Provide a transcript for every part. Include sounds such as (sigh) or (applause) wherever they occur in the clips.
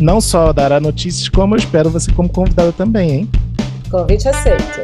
Não só dará notícias, como eu espero você como convidada também, hein? Convite aceito.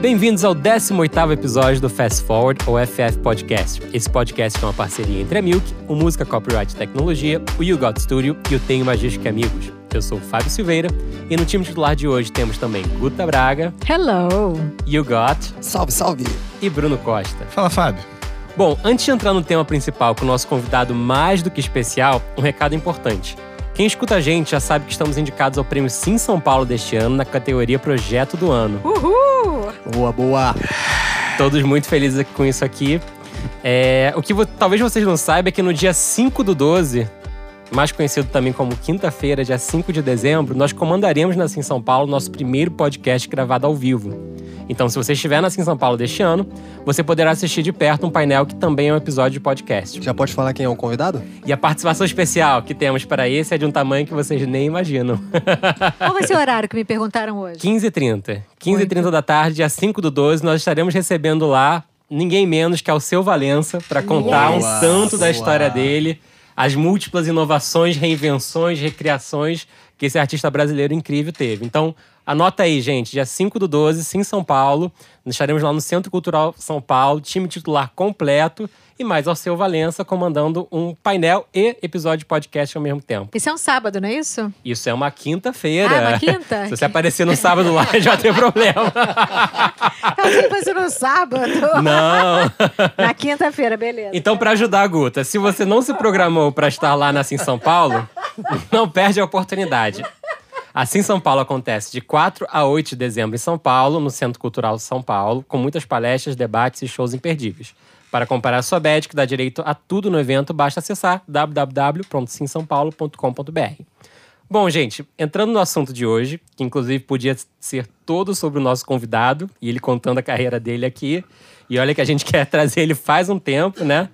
Bem-vindos ao 18º episódio do Fast Forward, ou FF Podcast. Esse podcast é uma parceria entre a Milk, o Música Copyright Tecnologia, o You Got Studio e o Tenho Magística Amigos. Eu sou o Fábio Silveira e no time titular de hoje temos também Guta Braga. Hello! You Got. Salve, salve! E Bruno Costa. Fala, Fábio. Bom, antes de entrar no tema principal com o nosso convidado mais do que especial, um recado importante. Quem escuta a gente já sabe que estamos indicados ao Prêmio Sim São Paulo deste ano na categoria Projeto do Ano. Uhul! Boa, boa! Todos muito felizes com isso aqui. É, o que talvez vocês não saibam é que no dia 5 do 12, mais conhecido também como quinta-feira, dia 5 de dezembro, nós comandaremos na Sim São Paulo nosso primeiro podcast gravado ao vivo. Então, se você estiver na Sim São Paulo deste ano, você poderá assistir de perto um painel que também é um episódio de podcast. Já pode falar quem é o convidado? E a participação especial que temos para esse é de um tamanho que vocês nem imaginam. Qual vai ser o (laughs) horário que me perguntaram hoje? 15h30. 15h30 da tarde, dia 5 do 12, nós estaremos recebendo lá ninguém menos que ao seu Valença para contar yes. um tanto da história dele, as múltiplas inovações, reinvenções, recriações que esse artista brasileiro incrível teve. Então, Anota aí, gente, dia 5 do 12, sim, São Paulo. Nós estaremos lá no Centro Cultural São Paulo, time titular completo e mais ao seu Valença comandando um painel e episódio de podcast ao mesmo tempo. Isso é um sábado, não é isso? Isso é uma quinta-feira. Ah, uma quinta? (laughs) Se você aparecer no sábado lá, (laughs) já ter problema. (laughs) Eu achei que no sábado. Não. Na quinta-feira, beleza. Então, para ajudar a Guta, se você não se programou para estar lá na Sim São Paulo, não perde a oportunidade. Assim São Paulo acontece de 4 a 8 de dezembro em São Paulo, no Centro Cultural São Paulo, com muitas palestras, debates e shows imperdíveis. Para comparar sua badge, que dá direito a tudo no evento, basta acessar www.simsaopaulo.com.br. Bom, gente, entrando no assunto de hoje, que inclusive podia ser todo sobre o nosso convidado, e ele contando a carreira dele aqui. E olha que a gente (laughs) quer trazer ele faz um tempo, né?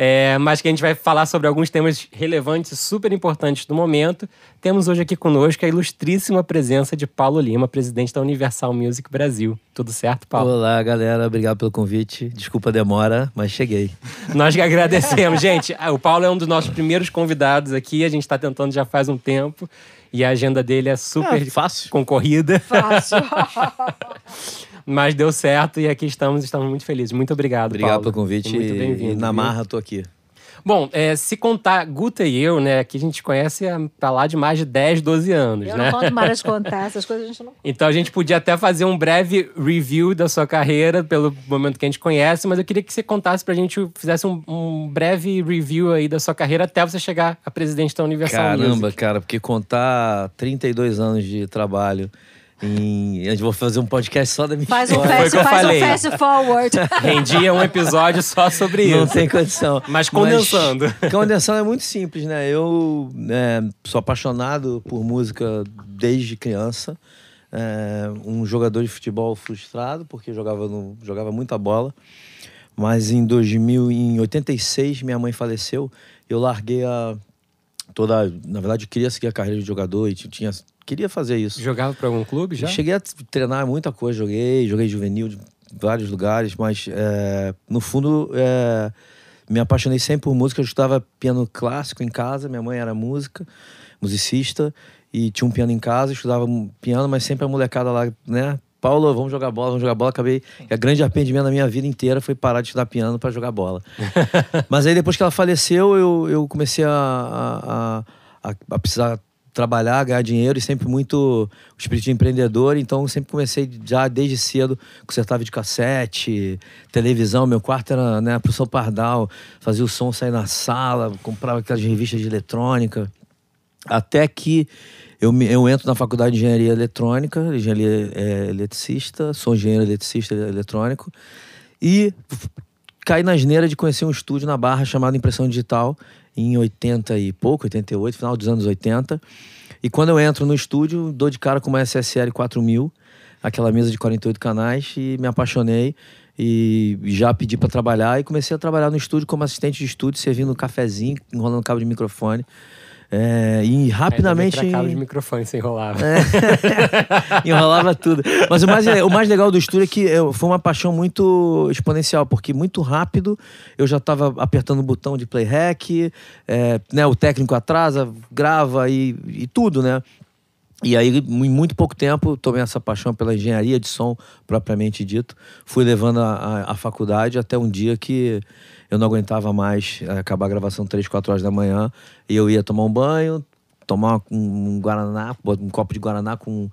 É, mas que a gente vai falar sobre alguns temas relevantes e super importantes do momento. Temos hoje aqui conosco a ilustríssima presença de Paulo Lima, presidente da Universal Music Brasil. Tudo certo, Paulo? Olá, galera. Obrigado pelo convite. Desculpa a demora, mas cheguei. Nós que agradecemos. (laughs) gente, o Paulo é um dos nossos primeiros convidados aqui. A gente está tentando já faz um tempo. E a agenda dele é super é, fácil. concorrida. Fácil. (laughs) Mas deu certo e aqui estamos, estamos muito felizes. Muito obrigado, Obrigado Paulo. pelo convite. Muito bem-vindo. Na marra, tô aqui. Bom, é, se contar Guta e eu, né, que a gente conhece pra lá de mais de 10, 12 anos, eu né? não conto mais (laughs) de contar, essas coisas a gente não Então a gente podia até fazer um breve review da sua carreira pelo momento que a gente conhece, mas eu queria que você contasse pra gente, fizesse um, um breve review aí da sua carreira até você chegar a presidente da Universal Caramba, Music. cara, porque contar 32 anos de trabalho em... A gente vai fazer um podcast só da minha faz um história. fast, faz um fast forward. (laughs) Rendia um episódio só sobre isso. Não tem condição. Mas condensando. Mas, condensando é muito simples, né? Eu é, sou apaixonado por música desde criança. É, um jogador de futebol frustrado, porque jogava, no, jogava muita bola. Mas em 2000, em 86, minha mãe faleceu. Eu larguei a toda. Na verdade, eu queria seguir a carreira de jogador e tinha queria fazer isso. Jogava para algum clube já? cheguei a treinar muita coisa, joguei, joguei juvenil de vários lugares, mas é, no fundo é, me apaixonei sempre por música. Eu estudava piano clássico em casa, minha mãe era música, musicista, e tinha um piano em casa, estudava piano, mas sempre a molecada lá, né? Paulo, vamos jogar bola, vamos jogar bola. Acabei. A grande arrependimento da minha vida inteira foi parar de estudar piano para jogar bola. (laughs) mas aí depois que ela faleceu, eu, eu comecei a, a, a, a precisar trabalhar, ganhar dinheiro e sempre muito o espírito de empreendedor. Então, sempre comecei já desde cedo, consertava de cassete, televisão. Meu quarto era né, pro São Pardal, fazia o som sair na sala, comprava aquelas revistas de eletrônica. Até que eu, eu entro na faculdade de engenharia eletrônica, engenharia é, eletricista, sou engenheiro eletricista eletrônico, e caí na asneira de conhecer um estúdio na Barra chamado Impressão Digital, em 80 e pouco, 88, final dos anos 80. E quando eu entro no estúdio, dou de cara com uma SSL 4000, aquela mesa de 48 canais, e me apaixonei. E já pedi para trabalhar e comecei a trabalhar no estúdio como assistente de estúdio, servindo um cafezinho, enrolando cabo de microfone. É, e rapidamente. Aí também de microfone se enrolava. (laughs) Enrolava tudo. Mas o mais, o mais legal do estúdio é que foi uma paixão muito exponencial, porque muito rápido eu já estava apertando o botão de play rec, é, né, o técnico atrasa, grava e, e tudo, né? E aí, em muito pouco tempo, tomei essa paixão pela engenharia de som, propriamente dito. Fui levando a, a, a faculdade até um dia que eu não aguentava mais eh, acabar a gravação 3, 4 horas da manhã. E eu ia tomar um banho, tomar um, um Guaraná, um copo de Guaraná com.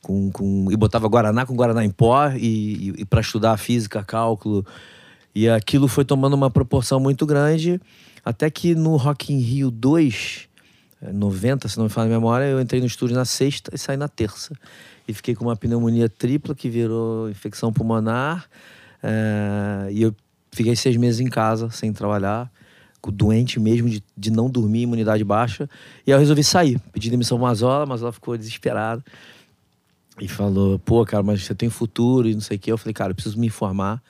Com, com, e botava Guaraná com Guaraná em pó e, e, para estudar física, cálculo. E aquilo foi tomando uma proporção muito grande, até que no Rock in Rio 2, eh, 90, se não me falha a memória, eu entrei no estúdio na sexta e saí na terça. E fiquei com uma pneumonia tripla que virou infecção pulmonar. eh, e eu fiquei seis meses em casa, sem trabalhar, doente mesmo de, de não dormir, imunidade baixa. E aí eu resolvi sair. Pedi demissão pro Mazola, ela ficou desesperada. E falou, pô, cara, mas você tem futuro e não sei o quê. Eu falei, cara, eu preciso me informar.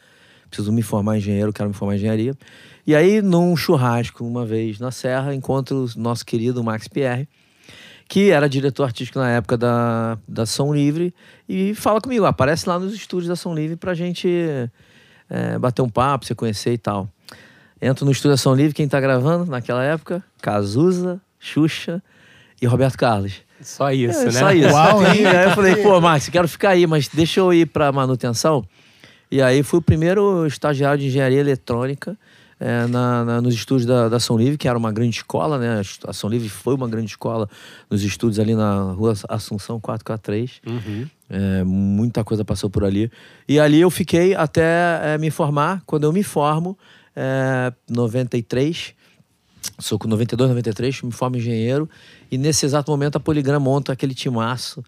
Preciso me formar engenheiro, quero me formar em engenharia. E aí, num churrasco, uma vez na Serra, encontro o nosso querido Max Pierre, que era diretor artístico na época da, da Som Livre, e fala comigo, aparece lá nos estúdios da Som Livre pra gente é, bater um papo, se conhecer e tal. Entro no estúdio da Som Livre, quem tá gravando naquela época? Cazuza, Xuxa e Roberto Carlos. Só isso, É, né? Só isso. Uau? E aí eu falei, pô, Max, quero ficar aí, mas deixa eu ir pra manutenção. E aí fui o primeiro estagiário de engenharia eletrônica é, na, na- nos estúdios da, da Ação Livre, que era uma grande escola, né? A Ação Livre foi uma grande escola nos estúdios ali na rua Assunção 443. Uhum. É, muita coisa passou por ali. E ali eu fiquei até é, me formar. Quando eu me formo, é, 93, sou com 92, 93, me formo engenheiro. E nesse exato momento a Poligram monta aquele timaço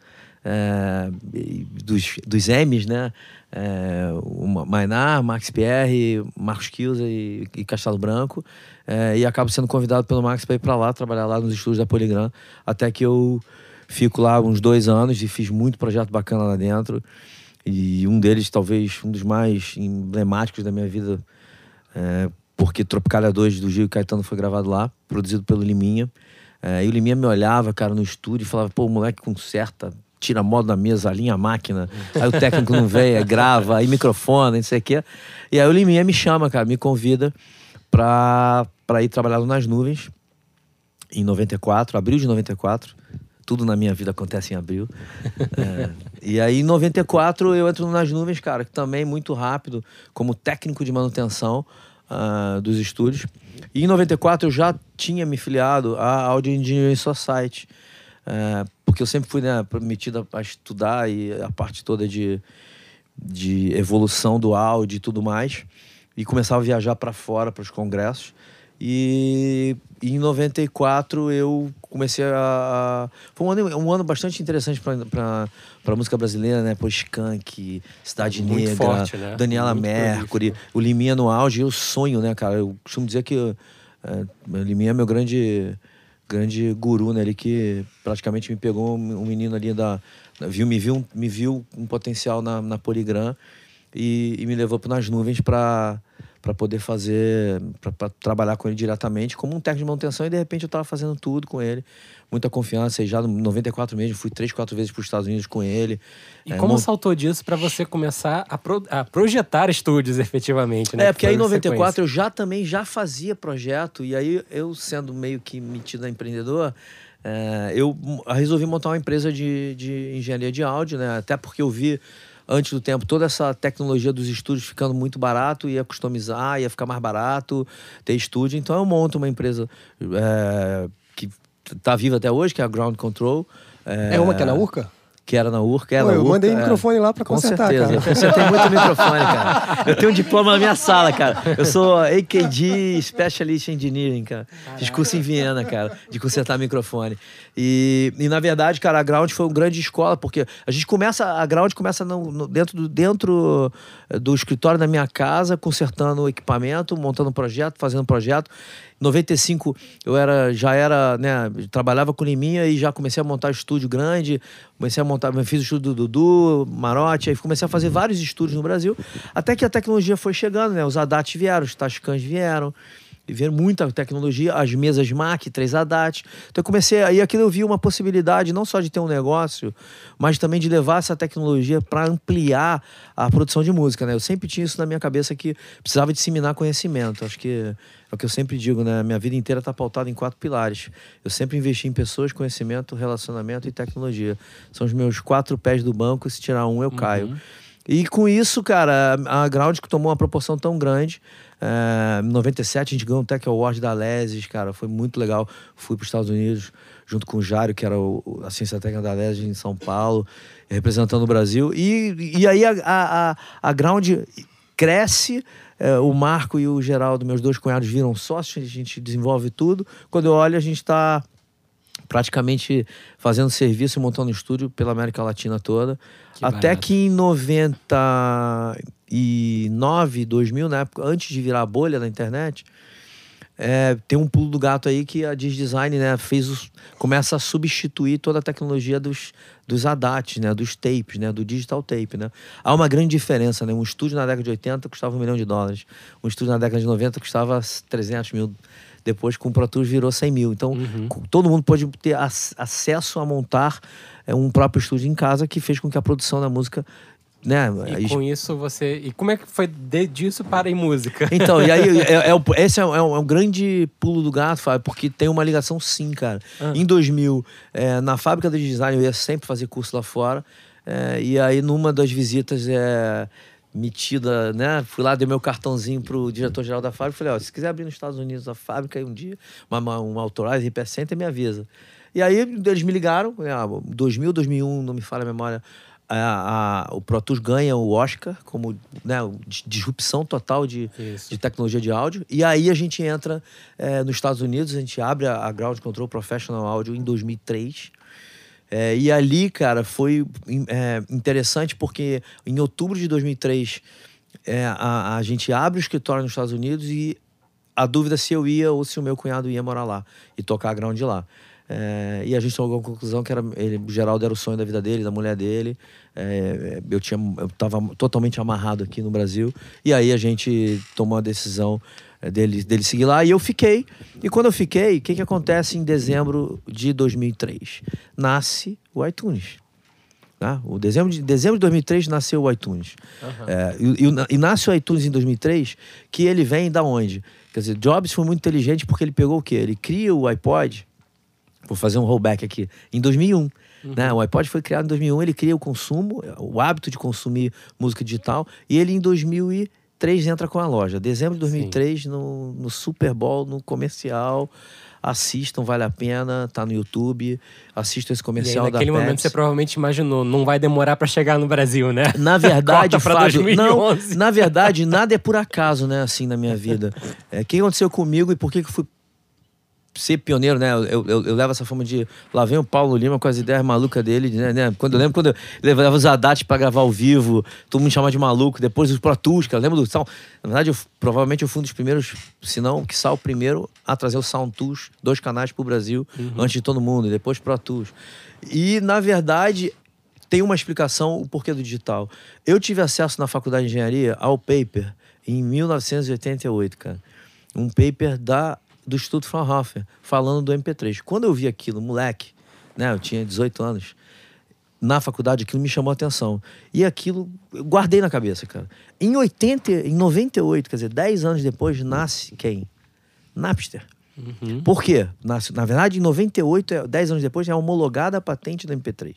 dos, dos M's, né? É, Ma- Mainar, Max Pierre, Marcos Kilza e, e Castelo Branco. É, e acabo sendo convidado pelo Max para ir para lá, trabalhar lá nos estúdios da Poligram. Até que eu fico lá uns dois anos e fiz muito projeto bacana lá dentro. E um deles, talvez, um dos mais emblemáticos da minha vida, é, porque Tropicália 2 do Gil Caetano foi gravado lá, produzido pelo Liminha. É, e o Liminha me olhava, cara, no estúdio e falava, pô, o moleque conserta, tira a moda da mesa, alinha a máquina. Aí o técnico não vem, aí grava, aí microfone, não sei o quê. E aí o Liminha me chama, cara, me convida pra, pra ir trabalhar nas nuvens em 94, abril de 94. Tudo na minha vida acontece em abril. (laughs) É, e aí, em 94, eu entro nas nuvens, cara, que também muito rápido, como técnico de manutenção ah, dos estúdios. E em 94 eu já tinha me filiado à Audio Engineering Society, é, porque eu sempre fui né, metido a estudar e a parte toda de, de evolução do áudio e tudo mais. E começava a viajar para fora, para os congressos. E, e em 94 eu comecei a. a- Foi um ano, um ano bastante interessante para a música brasileira, né? Pô, Skank, Cidade Muito Negra, forte, né? Daniela Muito Mercury, prolífico. o Liminha no auge. Eu sonho, né, cara? Eu costumo dizer que é, o Liminha é meu grande, grande guru, né? Ele que praticamente me pegou um, menino ali da- Viu, me, viu, me viu um potencial na, na Poligram e, e me levou para nas nuvens para para poder fazer, para trabalhar com ele diretamente como um técnico de manutenção e de repente eu estava fazendo tudo com ele, muita confiança e já no 94 mesmo fui três, quatro vezes para os Estados Unidos com ele. E É, como mon- saltou disso pra você começar a, pro- a projetar estúdios efetivamente, né? É, Que porque aí em foi 94 sequência. eu já também já fazia projeto, e aí eu sendo meio que metido a empreendedor, é, eu resolvi montar uma empresa de, de engenharia de áudio, né? Até porque eu vi antes do tempo toda essa tecnologia dos estúdios ficando muito barato, ia customizar, ia ficar mais barato ter estúdio. Então eu monto uma empresa é, que tá viva até hoje, que é a Ground Control. É uma que é na Urca? Que era na Urca. Era Pô, eu Urca, mandei é. microfone lá pra Com consertar, certeza. Eu cara. consertei muito microfone, cara. Eu tenho um diploma na minha sala, cara. Eu sou AKG Specialist Engineering, cara. Fiz curso em Viena, cara, de consertar microfone. E, e na verdade, cara, a Ground foi uma grande escola, porque a gente começa, a Ground começa no- no- dentro, do, dentro eh, do escritório da minha casa, consertando equipamento, montando projeto, fazendo projeto. Em 95 eu era, já era, né, trabalhava com Liminha e já comecei a montar estúdio grande, comecei a montar, fiz o estúdio do Dudu, Marotti, aí comecei a fazer vários estúdios no Brasil, até que a tecnologia foi chegando, né, os ADAT vieram, os Tascams vieram, vieram muita tecnologia, as mesas Mac, 3 ADAT. Então eu comecei, aí aquilo eu vi uma possibilidade não só de ter um negócio, mas também de levar essa tecnologia para ampliar a produção de música, né? Eu sempre tinha isso na minha cabeça que precisava disseminar conhecimento. Acho que é o que eu sempre digo, né? Minha vida inteira está pautada em quatro pilares. Eu sempre investi em pessoas, conhecimento, relacionamento e tecnologia. São os meus quatro pés do banco, se tirar um eu caio. E com isso, cara, a Ground que tomou uma proporção tão grande. é, em 97 a gente ganhou um Tech Award da Lesis, cara, foi muito legal. Fui para os Estados Unidos junto com o Jário, que era o, a ciência técnica da Lesis em São Paulo, representando o Brasil. E, e aí a, a, a, a Ground cresce. é, o Marco e o Geraldo, meus dois cunhados, viram sócios, a gente desenvolve tudo. Quando eu olho, a gente está praticamente fazendo serviço e montando estúdio pela América Latina toda. Que Até barato. que em 99, 2000, na época, antes de virar a bolha da internet, é, tem um pulo do gato aí que a Diz Design né, fez os- começa a substituir toda a tecnologia dos, dos ADATs, né, dos tapes, né, do digital tape. Né. Há uma grande diferença. Né? Um estúdio na década de 80 custava um milhão de dólares. Um estúdio na década de 90 custava 300 mil. Depois, com o Pro Tools, virou 100 mil. Então, co- todo mundo pode ter ac- acesso a montar é, um próprio estúdio em casa que fez com que a produção da música... Né, E com isso você. E como é que foi de, disso para em música? (laughs) então, e aí, (laughs) é, é o- esse é, um- é um, é grande pulo do gato, Fábio, porque tem uma ligação sim, cara. Ah. Em 2000, é, na fábrica de design, eu ia sempre fazer curso lá fora. é, e aí, numa das visitas é, metida, né? Fui lá, dei meu cartãozinho pro diretor-geral da fábrica. Falei, ó, se quiser abrir nos Estados Unidos a fábrica aí um dia, uma, uma, uma Autorize, me avisa. E aí, eles me ligaram, é, 2000, 2001, não me falha a memória, a- a- o Pro Tools ganha o Oscar como né, dis- disrupção total de, de tecnologia de áudio. E aí a gente entra eh, nos Estados Unidos, a gente abre a, a Ground Control Professional Audio em 2003. Eh, e ali, cara, foi eh, interessante porque em outubro de 2003 eh, a, a gente abre o escritório nos Estados Unidos e a dúvida se eu ia ou se o meu cunhado ia morar lá e tocar a Ground lá. É, e a gente chegou à conclusão que era, ele, o Geraldo era o sonho da vida dele, da mulher dele. É, eu tinha, eu estava totalmente amarrado aqui no Brasil. E aí a gente tomou a decisão é, dele, dele seguir lá e eu fiquei. E quando eu fiquei, o que, que acontece em dezembro de 2003? Nasce o iTunes. Né? O dezembro de, dezembro de 2003 nasceu o iTunes. É, e, e nasce o iTunes em 2003, que ele vem da onde? Quer dizer, Jobs foi muito inteligente porque ele pegou o quê? Ele cria o iPod, vou fazer um rollback aqui, em 2001. Né? O iPod foi criado em 2001, ele cria o consumo, o hábito de consumir música digital, e ele em 2003 entra com a loja. Dezembro de 2003, no, no Super Bowl, no comercial. Assistam, vale a pena, tá no YouTube. Assistam esse aí, comercial da naquele momento Pepsi. você provavelmente imaginou, não vai demorar para chegar no Brasil, né? Na (laughs) verdade, Fábio, 2011. não, na verdade, nada é por acaso, né, assim, na minha vida. (laughs) É, o que aconteceu comigo e por que que eu fui ser pioneiro, né? Eu, eu, eu levo essa forma de. Lá vem o Paulo Lima com as ideias malucas dele, né? né? Quando eu lembro quando eu levava os Haddad pra gravar ao vivo, todo mundo chamava de maluco. Depois os Pro Tools, cara. Lembra do Sound? Na verdade, eu, provavelmente eu fui um dos primeiros, se não, que o primeiro a trazer o Sound Tools, dois canais pro Brasil, antes de todo mundo, e depois Pro Tools. E, na verdade, tem uma explicação o porquê do digital. Eu tive acesso na faculdade de engenharia ao paper em 1988, cara. Um paper da, do Instituto Fraunhofer, falando do MP3. Quando eu vi aquilo, moleque, né, eu tinha 18 anos, na faculdade, aquilo me chamou a atenção. E aquilo eu guardei na cabeça, cara. Em 80, em 98, quer dizer, 10 anos depois, nasce quem? Napster. Por quê? Nasce, na verdade, em 98, é- 10 anos depois, é homologada a patente da MP3.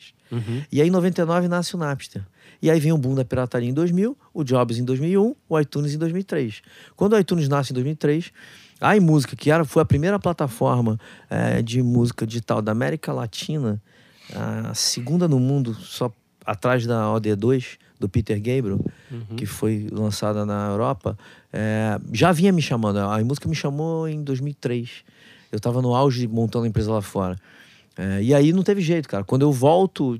E aí, em 99, nasce o Napster. E aí vem o boom da pirataria em 2000, o Jobs em 2001, o iTunes em 2003. Quando o iTunes nasce em 2003, a iMúsica, que era, foi a primeira plataforma eh, de música digital da América Latina, a segunda no mundo, só atrás da OD2, do Peter Gabriel, Uhum. que foi lançada na Europa, é, já vinha me chamando. A música me chamou em 2003. Eu estava no auge montando a empresa lá fora. É, e aí não teve jeito, cara. Quando eu volto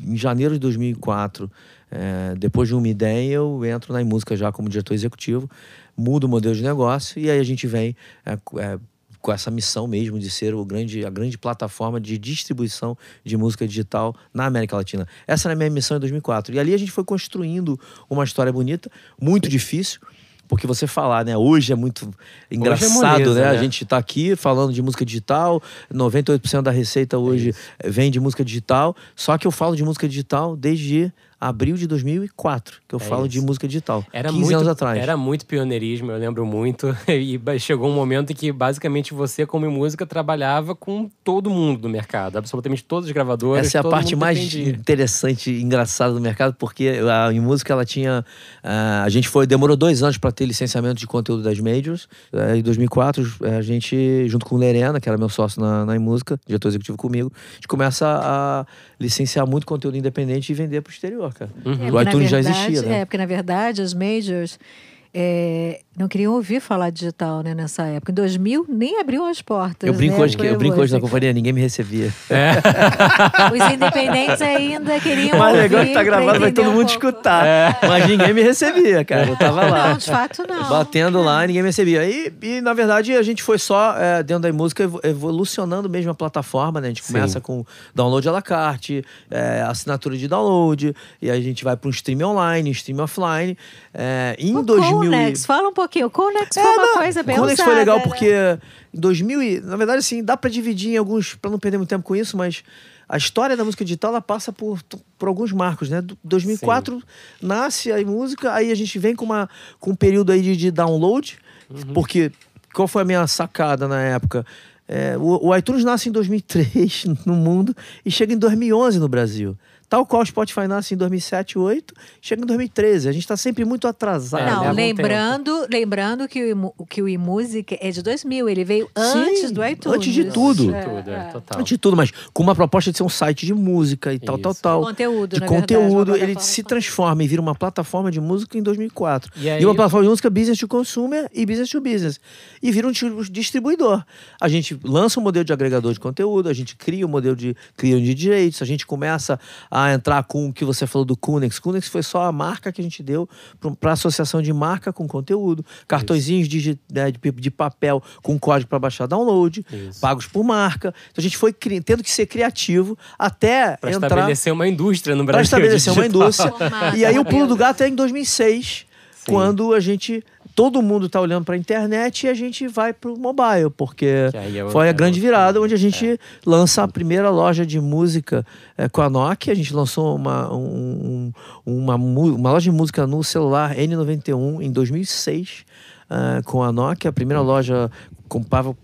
em janeiro de 2004, é, depois de uma ideia, eu entro na música já como diretor executivo, mudo o modelo de negócio e aí a gente vem é, é, com essa missão mesmo de ser o grande, a grande plataforma de distribuição de música digital na América Latina. Essa era a minha missão em 2004. E ali a gente foi construindo uma história bonita, muito difícil, porque você falar, né? Hoje é muito engraçado, moleza, né? A né? gente tá aqui falando de música digital, 98% da receita hoje eh, vem de música digital, só que eu falo de música digital desde abril de 2004, que eu É falo de isso. música digital. Era 15 muito, anos atrás. Era muito pioneirismo, eu lembro muito. (laughs) E chegou um momento em que basicamente você, como música, trabalhava com todo mundo do mercado. Absolutamente todos os gravadores. Essa é a parte mais dependia. interessante e engraçada do mercado, porque a em música ela tinha. ah, a gente foi demorou dois anos para ter licenciamento de conteúdo das majors. Eh, em 2004, eh, a gente, junto com o Lerena, que era meu sócio na, na em música, diretor executivo comigo, a gente começa a licenciar muito conteúdo independente e vender para o exterior, cara. Uhum. É, O iTunes já verdade- existia, né? É, porque na verdade as majors é, não queriam ouvir falar digital né, nessa época. Em 2000 nem abriu as portas. Eu brinco né, hoje, que, eu brinco hoje na companhia, ninguém me recebia. (laughs) Os independentes ainda queriam Mas o ouvir. negócio que tá pra gravado vai todo um mundo pouco. escutar. Mas ninguém me recebia, cara. Eu tava lá. Não, de fato não. Batendo lá, ninguém me recebia. E, e, na verdade, a gente foi só, é, dentro da música, evo- evolucionando mesmo a plataforma, né? A gente Sim. começa com download à la carte, é, assinatura de download, e aí a gente vai para um stream online, stream offline. É, em O 2000 e- Conex, fala um pouquinho. O Conex é, foi uma não, coisa bem o Conex foi legal né? porque em 2000 e, na verdade assim, dá pra dividir em alguns, pra não perder muito tempo com isso, mas a história da música digital ela passa por, por alguns marcos, né? Do- 2004 nasce a música, aí a gente vem com uma com um período aí de, de download, porque qual foi a minha sacada na época? É, o, o iTunes nasce em 2003 (laughs) no mundo e chega em 2011 no Brasil. Tal qual o Spotify nasce em 2007, 2008, chega em 2013. A gente tá sempre muito atrasado. Não, um lembrando, lembrando que o, que o iMusic é de 2000, ele veio antes do iTunes. antes de tudo. É, Tudo, é, total. Antes de tudo, mas com uma proposta de ser um site de música e tal, tal, Isso. tal. Conteúdo, de na verdade, conteúdo, uma ele se de transforma e vira uma plataforma de música em 2004. E E, aí- uma plataforma de música business to consumer e business to business. E vira um di- distribuidor. A gente lança um modelo de agregador de conteúdo, a gente cria um modelo de clearing de direitos, a gente começa a entrar com o que você falou do Kunex. Kunex foi só a marca que a gente deu para associação de marca com conteúdo, cartõezinhos de, né, de, de papel com código para baixar download, Isso. pagos por marca. Então a gente foi cri- tendo que ser criativo até Pra entrar estabelecer uma indústria no para Brasil. estabelecer (laughs) uma digital. indústria. Formato, e aí o pulo do gato é em 2006, Sim. quando a gente todo mundo tá olhando para a internet e a gente vai pro mobile, porque é o- foi é a grande outro virada onde a gente lança a primeira loja de música eh, com a Nokia. A gente lançou uma, um- uma, uma loja de música no celular N91 em 2006 ah, com a Nokia. A primeira loja comprava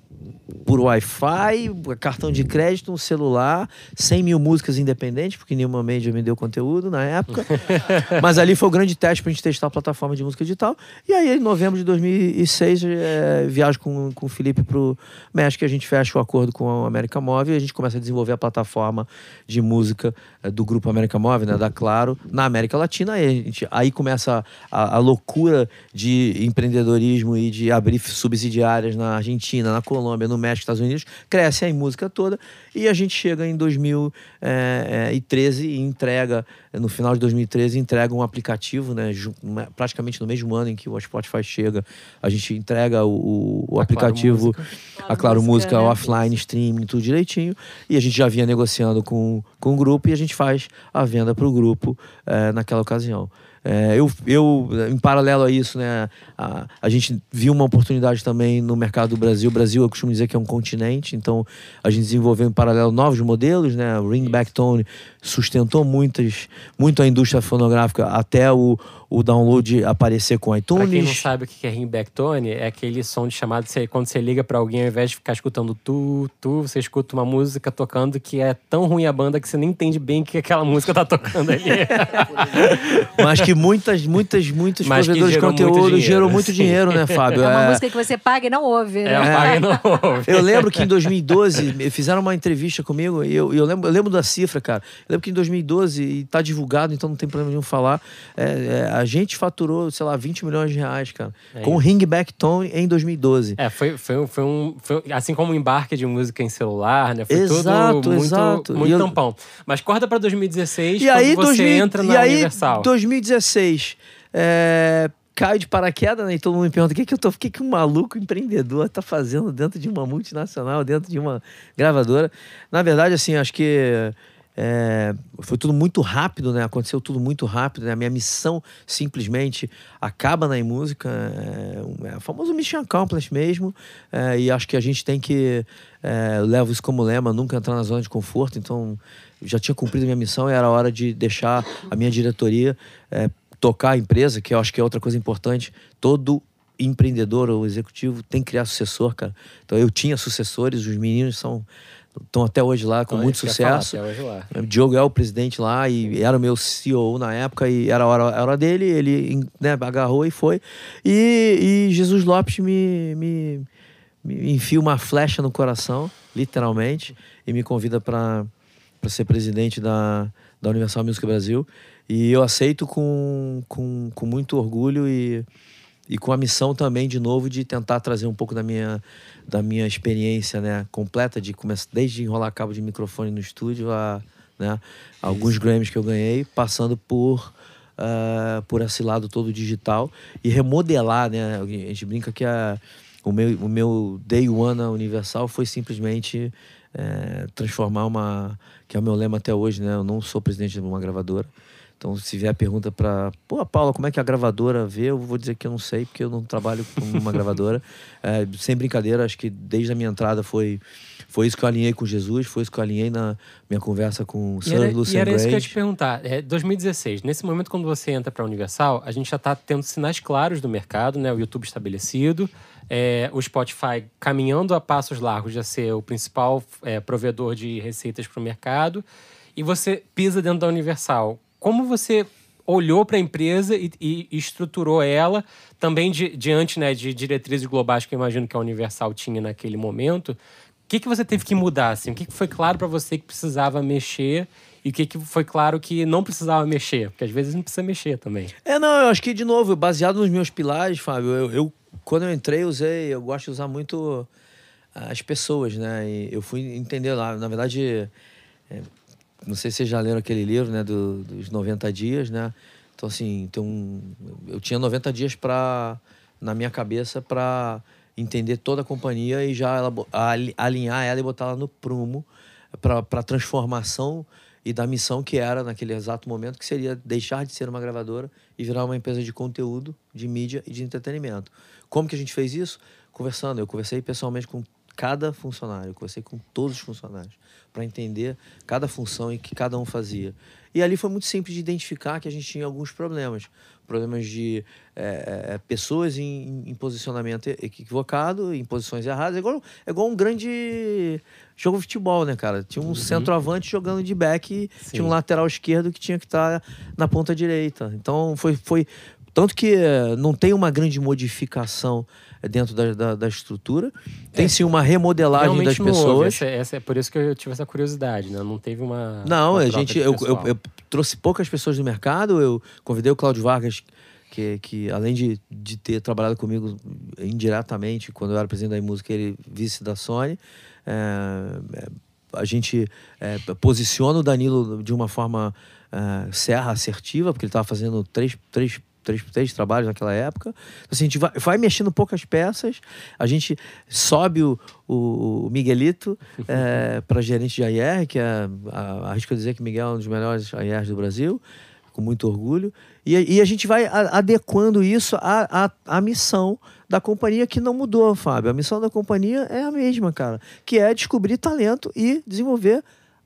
por Wi-Fi, cartão de crédito, um celular, 100 mil músicas independentes, porque nenhuma mídia me deu conteúdo na época. (laughs) Mas ali foi o grande teste pra gente testar a plataforma de música digital. E aí, em novembro de 2006, eh, viajo com, com o Felipe pro México, e a gente fecha o acordo com a América Móvel e a gente começa a desenvolver a plataforma de música eh, do grupo América Móvel, né, da Claro, na América Latina. Aí, a gente, aí começa a, a loucura de empreendedorismo e de abrir subsidiárias na Argentina, na Colômbia, no México, Estados Unidos. Cresce a música toda e a gente chega em 2013 e entrega, no final de 2013, entrega um aplicativo, né, praticamente no mesmo ano em que o Spotify chega, a gente entrega o, o- o A Claro aplicativo, Música. a Claro Música, né? offline, streaming, tudo direitinho. E a gente já vinha negociando com, com o grupo e a gente faz a venda para o grupo eh, naquela ocasião. Eh, eu, eu, em paralelo a isso, né, a, a gente viu uma oportunidade também no mercado do Brasil. O Brasil, eu costumo dizer que é um continente, então a gente desenvolveu em paralelo novos modelos, né? O Ringback Tone sustentou muitas, muito a indústria fonográfica até o, o download aparecer com Pra quem não iTunes. sabe o que é ringback tone, é aquele som de chamado, você- quando você liga pra alguém, ao invés de ficar escutando tu, tu, você escuta uma música tocando que é tão ruim a banda que você nem entende bem o que aquela (laughs) música tá tocando ali. (laughs) mas que muitas, muitas, muitos Mas provedores de muito conteúdo dinheiro, gerou muito sim. dinheiro, né, (laughs) Fábio? É uma É, música que você paga e não ouve. É, né? apaga e não ouve. Eu lembro que em 2012 me- fizeram uma entrevista comigo e eu, eu, lembro, eu lembro da cifra, cara. Eu lembro que em 2012, e tá divulgado, então não tem problema nenhum falar, é, é, a gente faturou, sei lá, 20 milhões de reais, cara, É com o Ringback Tone em 2012. É, foi, foi, um- foi um. foi- assim como o embarque de música em celular, né? Foi Exato, tudo muito, exato. muito E eu- tampão. Mas corta pra 2016, E aí, quando você 2000 entra e na aí, Universal. 2016, é, caio de paraquedas, né? E todo mundo me pergunta o que, que eu tô, o que, que um maluco empreendedor tá fazendo dentro de uma multinacional, dentro de uma gravadora. Na verdade, assim, acho que é, foi tudo muito rápido, né? Aconteceu tudo muito rápido. Né? A minha missão simplesmente acaba na música. É, é o famoso mission accomplished mesmo. é, e acho que a gente tem que. É, eu levo isso como lema, nunca entrar na zona de conforto. Então, já tinha cumprido minha missão e era hora de deixar a minha diretoria é, tocar a empresa, que eu acho que é outra coisa importante. Todo empreendedor ou executivo tem que criar sucessor, cara. Então, eu tinha sucessores, os meninos são estão até hoje lá com Então, muito falar, sucesso. O Diogo é o presidente lá e era o meu CEO na época e era a hora, a hora dele, ele né, agarrou e foi. E, e Jesus Lopes me, me, me enfia uma flecha no coração, literalmente, e me convida para ser presidente da, da Universal Music Brasil. E eu aceito com, com, com muito orgulho e, e com a missão também, de novo, de tentar trazer um pouco da minha, da minha experiência né, completa, de começar desde enrolar cabo de microfone no estúdio a né, alguns Grammys que eu ganhei, passando por, ah, por esse lado todo digital e remodelar. Né, a gente brinca que a, o, meu, o meu Day One na Universal foi simplesmente eh, transformar uma. que é o meu lema até hoje, né? Eu não sou presidente de uma gravadora. Então, se vier a pergunta para, pô, Paula, como é que a gravadora vê? Eu vou dizer que eu não sei, porque eu não trabalho com uma gravadora. (laughs) É, sem brincadeira, acho que desde a minha entrada foi, foi isso que eu alinhei com Jesus, foi isso que eu alinhei na minha conversa com o E Sir era, e Lucian era isso que eu ia te perguntar. É, 2016, nesse momento quando você entra para a Universal, a gente já está tendo sinais claros do mercado, né? O YouTube estabelecido, é, o Spotify caminhando a passos largos de ser o principal é, provedor de receitas para o mercado, e você pisa dentro da Universal. Como você olhou para a empresa e, e estruturou ela também di- diante né, de diretrizes globais que eu imagino que a Universal tinha naquele momento? O que, que você teve que mudar? Assim? O que, que foi claro para você que precisava mexer e o que, que foi claro que não precisava mexer? Porque às vezes não precisa mexer também. É, não, eu acho que, de novo, baseado nos meus pilares, Fábio, eu, eu- quando eu entrei, usei, eu gosto de usar muito as pessoas, né? E eu fui entender lá, na verdade, é, não sei se vocês já leram aquele livro, né, do- dos 90 dias, né? Então, assim, um, eu tinha 90 dias para na minha cabeça para entender toda a companhia e já ela, ali- alinhar ela e botar ela no prumo para a transformação e da missão que era naquele exato momento, que seria deixar de ser uma gravadora e virar uma empresa de conteúdo, de mídia e de entretenimento. Como que a gente fez isso? Conversando. Eu conversei pessoalmente com cada funcionário, eu conversei com todos os funcionários para entender cada função e que cada um fazia. E ali foi muito simples de identificar que a gente tinha alguns problemas. Problemas de eh, pessoas em, em posicionamento equivocado, em posições erradas. É igual, é igual um grande jogo de futebol, né, cara? Tinha um centroavante jogando de back Sim. tinha um lateral esquerdo que tinha que estar na ponta direita. Então foi, foi tanto que eh, não tem uma grande modificação eh, dentro da, da, da estrutura. Tem sim uma remodelagem das pessoas. Essa, essa é por isso que eu tive essa curiosidade, né? Não teve uma. Não, uma a gente, eu, eu, eu trouxe poucas pessoas do mercado. Eu convidei o Cláudio Vargas, que, que além de, de ter trabalhado comigo indiretamente quando eu era presidente da música, ele vice da Sony. É, é, a gente é, posiciona o Danilo de uma forma é, serra, assertiva, porque ele estava fazendo três, três, três, três trabalhos naquela época. Assim, a gente vai, vai mexendo poucas peças, a gente sobe o, o, Miguelito (laughs) para gerente de AR, que é, a- arrisco dizer que Miguel é um dos melhores ARs do Brasil, com muito orgulho. E, a- e a gente vai adequando isso à, à, à missão da companhia, que não mudou, Fábio. A missão da companhia é a mesma, cara, que é descobrir talento e desenvolver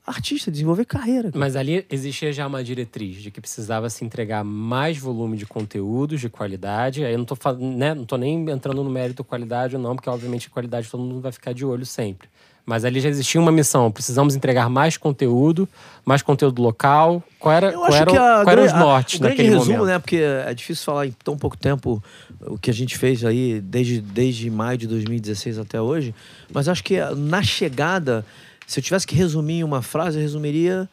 artista, desenvolver carreira. cara. Mas ali existia já uma diretriz de que precisava se entregar mais volume de conteúdos de qualidade. Aí eu não tô, né, não tô nem entrando no mérito qualidade ou não, porque obviamente qualidade todo mundo vai ficar de olho sempre. Mas ali já existia uma missão. Precisamos entregar mais conteúdo, mais conteúdo local. Qual era, Eu qual era, que a, qual eram os gran- a- o grande resumo, momento? né? Porque é difícil falar em tão pouco tempo o que a gente fez aí desde, desde maio de 2016 até hoje. Mas acho que na chegada, se eu tivesse que resumir em uma frase, eu resumiria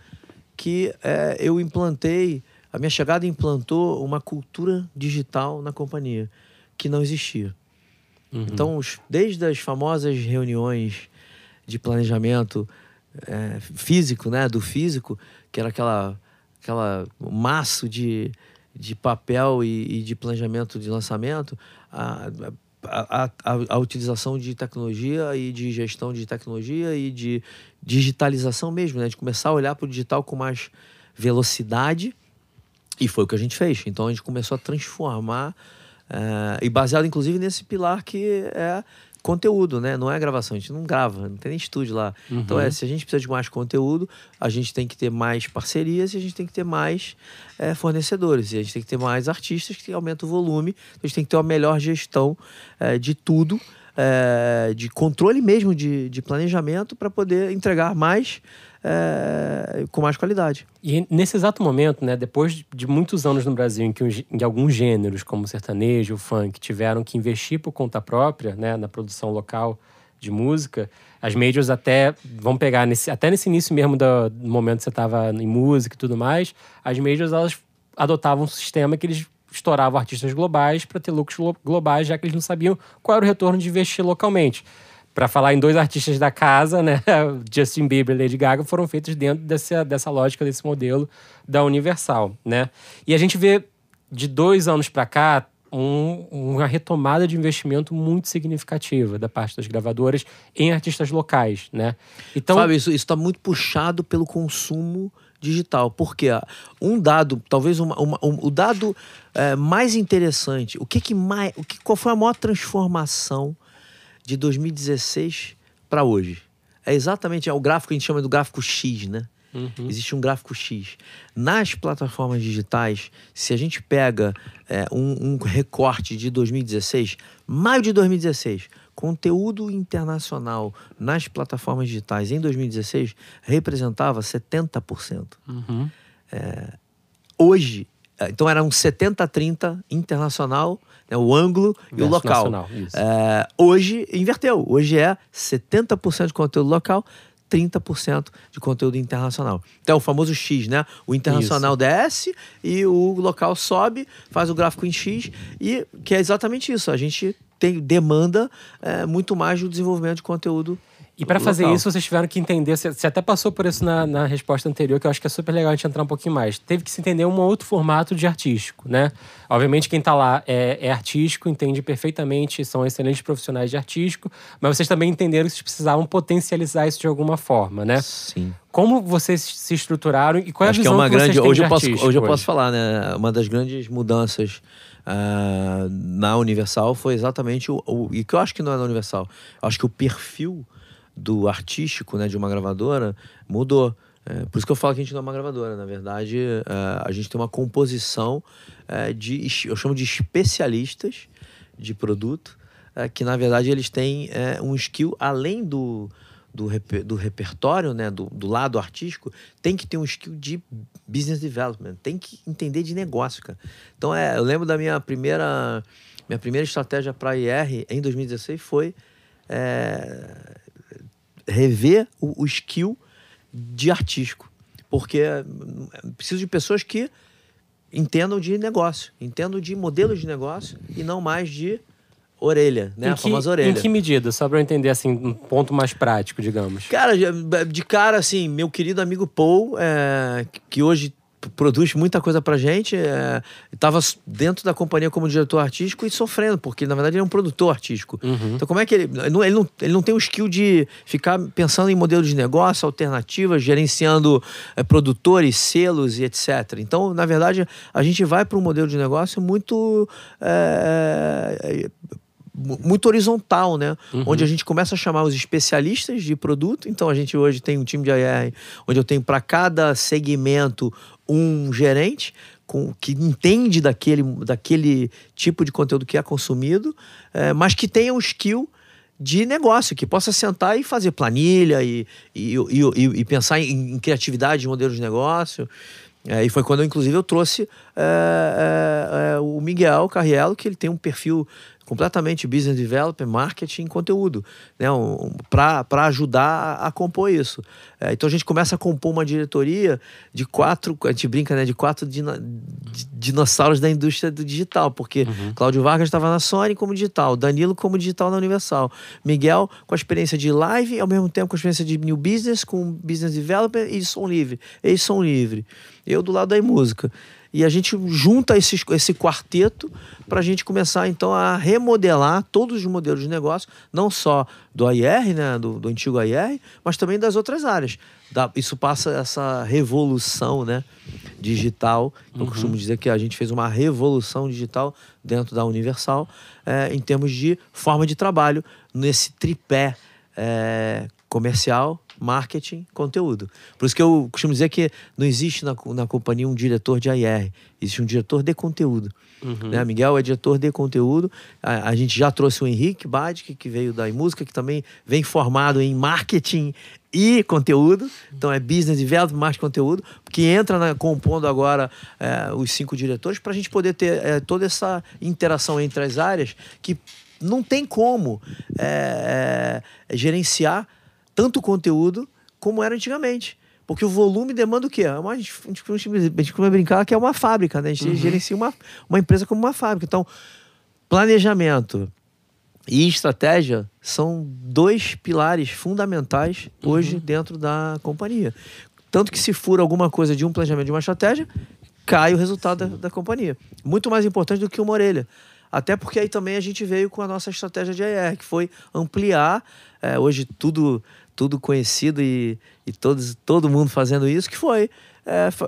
que é, eu implantei, a minha chegada implantou uma cultura digital na companhia que não existia. Então, os- desde as famosas reuniões de planejamento é, físico, né, do físico, que era aquela, aquela maço de, de papel e, e de planejamento de lançamento, a, a, a, a- a utilização de tecnologia e de gestão de tecnologia e de digitalização mesmo, né, de começar a olhar para o digital com mais velocidade e foi o que a gente fez. Então a gente começou a transformar, eh, e baseado inclusive nesse pilar que é conteúdo, né? Não é gravação, a gente não grava, não tem nem estúdio lá. Então é, se a gente precisa de mais conteúdo, a gente tem que ter mais parcerias e a gente tem que ter mais eh, fornecedores. E a gente tem que ter mais artistas que aumenta o volume. Então, a gente tem que ter uma melhor gestão eh, de tudo. eh, de controle mesmo de, de planejamento para poder entregar mais eh, com mais qualidade. E nesse exato momento, né, depois de muitos anos no Brasil em que em alguns gêneros, como o sertanejo, o funk, tiveram que investir por conta própria, né, na produção local de música, as majors até vão pegar nesse, até nesse início mesmo do, do momento que você estava em música e tudo mais, as majors elas adotavam um sistema que eles estouravam artistas globais para ter lucros glo- globais, já que eles não sabiam qual era o retorno de investir localmente. Para falar em dois artistas da casa, né? (laughs) Justin Bieber e Lady Gaga foram feitos dentro dessa, dessa lógica, desse modelo da Universal, né? E a gente vê de dois anos para cá um- uma retomada de investimento muito significativa da parte das gravadoras em artistas locais, né? Então, Fábio, isso está muito puxado pelo consumo digital. Porque um dado, talvez uma, uma- um- o dado eh, mais interessante, o que que mais, o que, qual foi a maior transformação de 2016 para hoje? É exatamente é o gráfico que a gente chama do gráfico X, né? Existe um gráfico X. Nas plataformas digitais, se a gente pega é, um, um recorte de 2016, maio de 2016, conteúdo internacional nas plataformas digitais em 2016 representava 70%. É, hoje, é, então era um 70-30 internacional, né, o ângulo e o local. nacional, isso. É, hoje inverteu. Hoje é 70% de conteúdo local, 30% de conteúdo internacional. Então, o famoso X, né? O internacional desce e o local sobe, faz o gráfico em X, e que é exatamente isso. A gente tem demanda é, muito mais do desenvolvimento de conteúdo. E para fazer local. isso, vocês tiveram que entender. Você até passou por isso na, na resposta anterior, que eu acho que é super legal a gente entrar um pouquinho mais. Teve que se entender um outro formato de artístico, né? Obviamente, quem tá lá é, é artístico, entende perfeitamente, são excelentes profissionais de artístico, mas vocês também entenderam que vocês precisavam potencializar isso de alguma forma, né? Sim. Como vocês se estruturaram e qual é a Acho que é visão uma vocês grande. Hoje eu, posso, artístico hoje eu posso falar, né? Uma das grandes mudanças ah, na Universal foi exatamente o, o. E que eu acho que não é na Universal. Eu acho que o perfil do artístico, né, de uma gravadora, mudou. É, por isso que eu falo que a gente não é uma gravadora. Na verdade, é, a gente tem uma composição é, de. Eu chamo de especialistas de produto, é, que na verdade eles têm é, um skill além do do, reper- do repertório, né, do, do lado artístico, tem que ter um skill de business development, tem que entender de negócio, cara. Então, é, eu lembro da minha primeira, minha primeira estratégia para IR em 2016 foi é, rever o, o skill de artístico, porque hum, preciso de pessoas que entendam de negócio, entendam de modelos de negócio e não mais de orelha, né, Em a que, famosa orelha. em que medida? Só para eu entender, assim, um ponto mais prático, digamos. Cara, de- cara, assim, meu querido amigo Paul, é, que hoje produz muita coisa pra gente, é, estava dentro da companhia como diretor artístico e sofrendo, porque na verdade ele é um produtor artístico. Então como é que ele... Ele não, ele, não, ele não tem o skill de ficar pensando em modelos de negócio, alternativas, gerenciando é, produtores, selos e etc. Então, na verdade, a gente vai para um modelo de negócio muito... é, mu- muito horizontal, né? Onde a gente começa a chamar os especialistas de produto. Então a gente hoje tem um time de AR, onde eu tenho para cada segmento um gerente com, que entende daquele, daquele tipo de conteúdo que é consumido, eh, mas que tenha um skill de negócio, que possa sentar e fazer planilha e, e, e, e- pensar em, em criatividade de modelos de negócio. É, e foi quando, inclusive, eu trouxe é, é, é, o Miguel Carriello, que ele tem um perfil completamente business development, marketing, conteúdo, né, um, para ajudar a, a compor isso. É, então a gente começa a compor uma diretoria de quatro, a gente brinca, né, de quatro dino- di- dinossauros da indústria do digital, porque Cláudio Vargas estava na Sony como digital, Danilo como digital na Universal, Miguel com a experiência de live e ao mesmo tempo com a experiência de new business, com business development e som livre, e som livre. Eu do lado da música. E a gente junta esses, esse quarteto para a gente começar então a remodelar todos os modelos de negócio, não só do AIR, né, do, do antigo AIR, mas também das outras áreas. Da- isso passa essa revolução né, digital. Eu costumo dizer que a gente fez uma revolução digital dentro da Universal eh, em termos de forma de trabalho nesse tripé eh, comercial, marketing, conteúdo. Por isso que eu costumo dizer que não existe na, na companhia um diretor de AR, existe um diretor de conteúdo. Né? Miguel é diretor de conteúdo. A, a gente já trouxe o Henrique Badic, que veio da música, que também vem formado em marketing e conteúdo. Então é business development, marketing e conteúdo, que entra na- compondo agora eh, os cinco diretores para a gente poder ter eh, toda essa interação entre as áreas que não tem como eh, eh, gerenciar tanto conteúdo como era antigamente. Porque o volume demanda o quê? É uma- a gente, costuma- brincar que é uma fábrica, né? A gente gerencia uma, uma empresa como uma fábrica. Então, planejamento e estratégia são dois pilares fundamentais hoje dentro da companhia. Tanto que se fura alguma coisa de um planejamento de uma estratégia, cai o resultado da, da companhia. Muito mais importante do que uma orelha. Até porque aí também a gente veio com a nossa estratégia de AR, que foi ampliar, eh, hoje tudo tudo conhecido e, e todos, todo mundo fazendo isso, que foi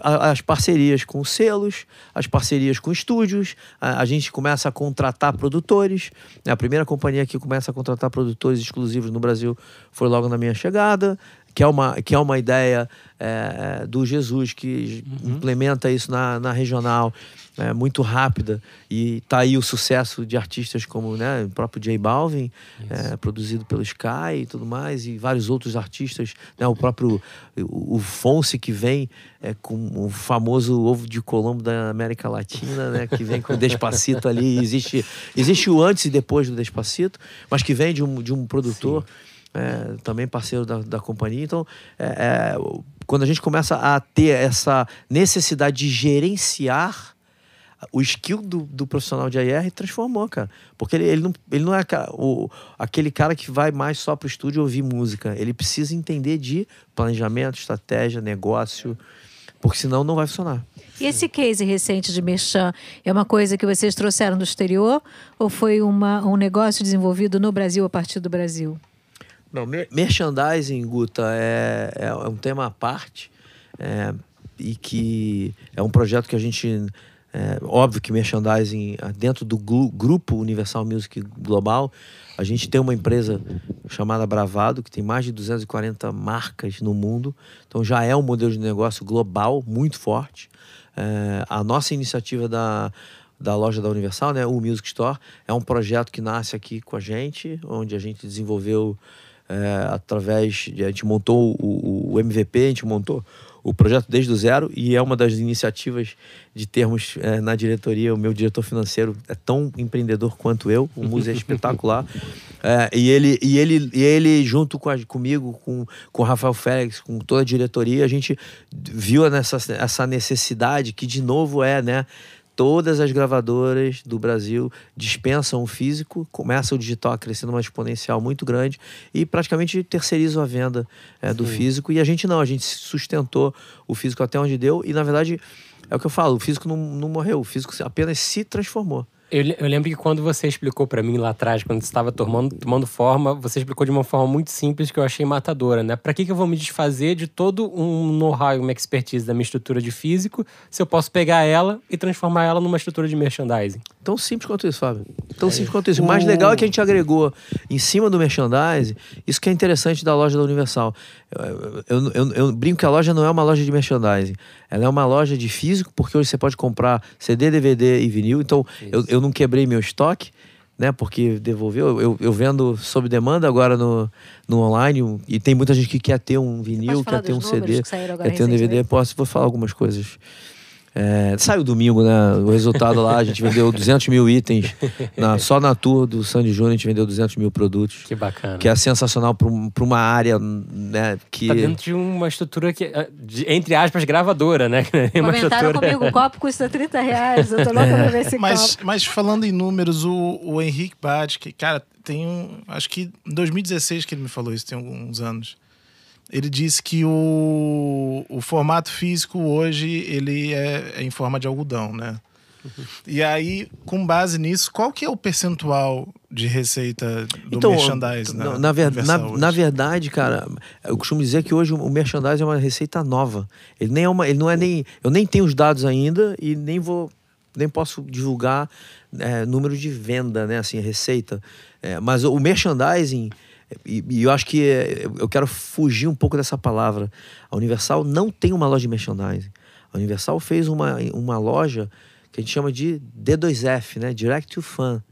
a- as parcerias com selos, as parcerias com estúdios, a, a gente começa a contratar produtores. né? A primeira companhia que começa a contratar produtores exclusivos no Brasil foi logo na minha chegada, que é uma, que é uma ideia eh, do Jesus que implementa isso na, na regional é, muito rápida. E tá aí o sucesso de artistas como né, o próprio J Balvin, é, produzido pelo Sky e tudo mais, e vários outros artistas, né, o próprio o, o Fonse que vem é, com o famoso ovo de Colombo da América Latina, né, que vem com o Despacito ali, (laughs) existe, existe o antes e depois do Despacito, mas que vem de um, de um produtor é, também parceiro da, da companhia. Então, é, é, quando a gente começa a ter essa necessidade de gerenciar o skill do, do profissional de AR transformou, cara. Porque ele, ele, não, ele não é o, aquele cara que vai mais só pro estúdio ouvir música. Ele precisa entender de planejamento, estratégia, negócio, porque senão não vai funcionar. E esse case recente de Merchan é uma coisa que vocês trouxeram do exterior ou foi uma, um negócio desenvolvido no Brasil a partir do Brasil? Não, mer- merchandising, Guta, é, é, é um tema à parte é, e que é um projeto que a gente. É, óbvio que merchandising, ah, dentro do grupo Universal Music Global, a gente tem uma empresa chamada Bravado, que tem mais de 240 marcas no mundo. Então já é um modelo de negócio global muito forte. É, a nossa iniciativa da, da loja da Universal, né, o Music Store, é um projeto que nasce aqui com a gente, onde a gente desenvolveu é, através de, a gente montou o, o MVP, a gente montou o projeto desde o zero e é uma das iniciativas de termos é, na diretoria. O meu diretor financeiro é tão empreendedor quanto eu, o Musa é espetacular. É, (laughs) e, ele, e, ele, e ele, junto com a- comigo, com, com o Rafael Félix, com toda a diretoria, a gente viu nessa, essa necessidade que, de novo, é, né? Todas as gravadoras do Brasil dispensam o físico, começa o digital a crescer numa exponencial muito grande e praticamente terceirizam a venda é, do físico. E a gente não, a gente sustentou o físico até onde deu. E na verdade, é o que eu falo: o físico não, não morreu, o físico apenas se transformou. Eu, eu lembro que quando você explicou pra mim lá atrás, quando você estava tomando, tomando forma, você explicou de uma forma muito simples que eu achei matadora, né? Pra que, que eu vou me desfazer de todo um know-how e uma expertise da minha estrutura de físico se eu posso pegar ela e transformar ela numa estrutura de merchandising? Tão simples quanto isso, Fábio. Tão simples quanto isso. O mais legal é que a gente agregou em cima do merchandising, isso que é interessante da loja da Universal. Eu, eu, eu- eu brinco que a loja não é uma loja de merchandising. Ela é uma loja de físico, porque hoje você pode comprar CD, DVD e vinil. Então, eu, eu não quebrei meu estoque, né? Porque devolveu. Eu, eu vendo sob demanda agora no, no online. E tem muita gente que quer ter um vinil, quer ter um CD, quer ter um DVD. Posso, vou falar algumas coisas. É, saiu domingo, né? O resultado lá, a gente vendeu 200 mil itens. Na- só na tour do Sandy Júnior a gente vendeu 200 mil produtos. Que bacana. Que é sensacional para uma área, né? Que... Tá dentro de uma estrutura que, é, de- entre aspas, gravadora, né? (laughs) Uma Comentaram estrutura- comigo, o copo custa 30 reais. Eu tô louca pra ver esse Mas, copo. mas falando em números, o, o Henrique Bad, que, cara, tem um. Acho que em 2016 que ele me falou isso, tem alguns anos. Ele disse que o, o formato físico hoje ele é, é em forma de algodão, né? E aí, com base nisso, qual que é o percentual de receita do merchandising? na, na, ver- na, na verdade, cara, eu costumo dizer que hoje o merchandising é uma receita nova. Ele nem é uma, ele não é nem, eu nem tenho os dados ainda e nem vou, nem posso divulgar é, número de venda, né, assim, receita. É, mas o merchandising e, e eu acho que é, eu quero fugir um pouco dessa palavra. A Universal não tem uma loja de merchandising. A Universal fez uma, uma loja que a gente chama de D2F, né? Direct to Fan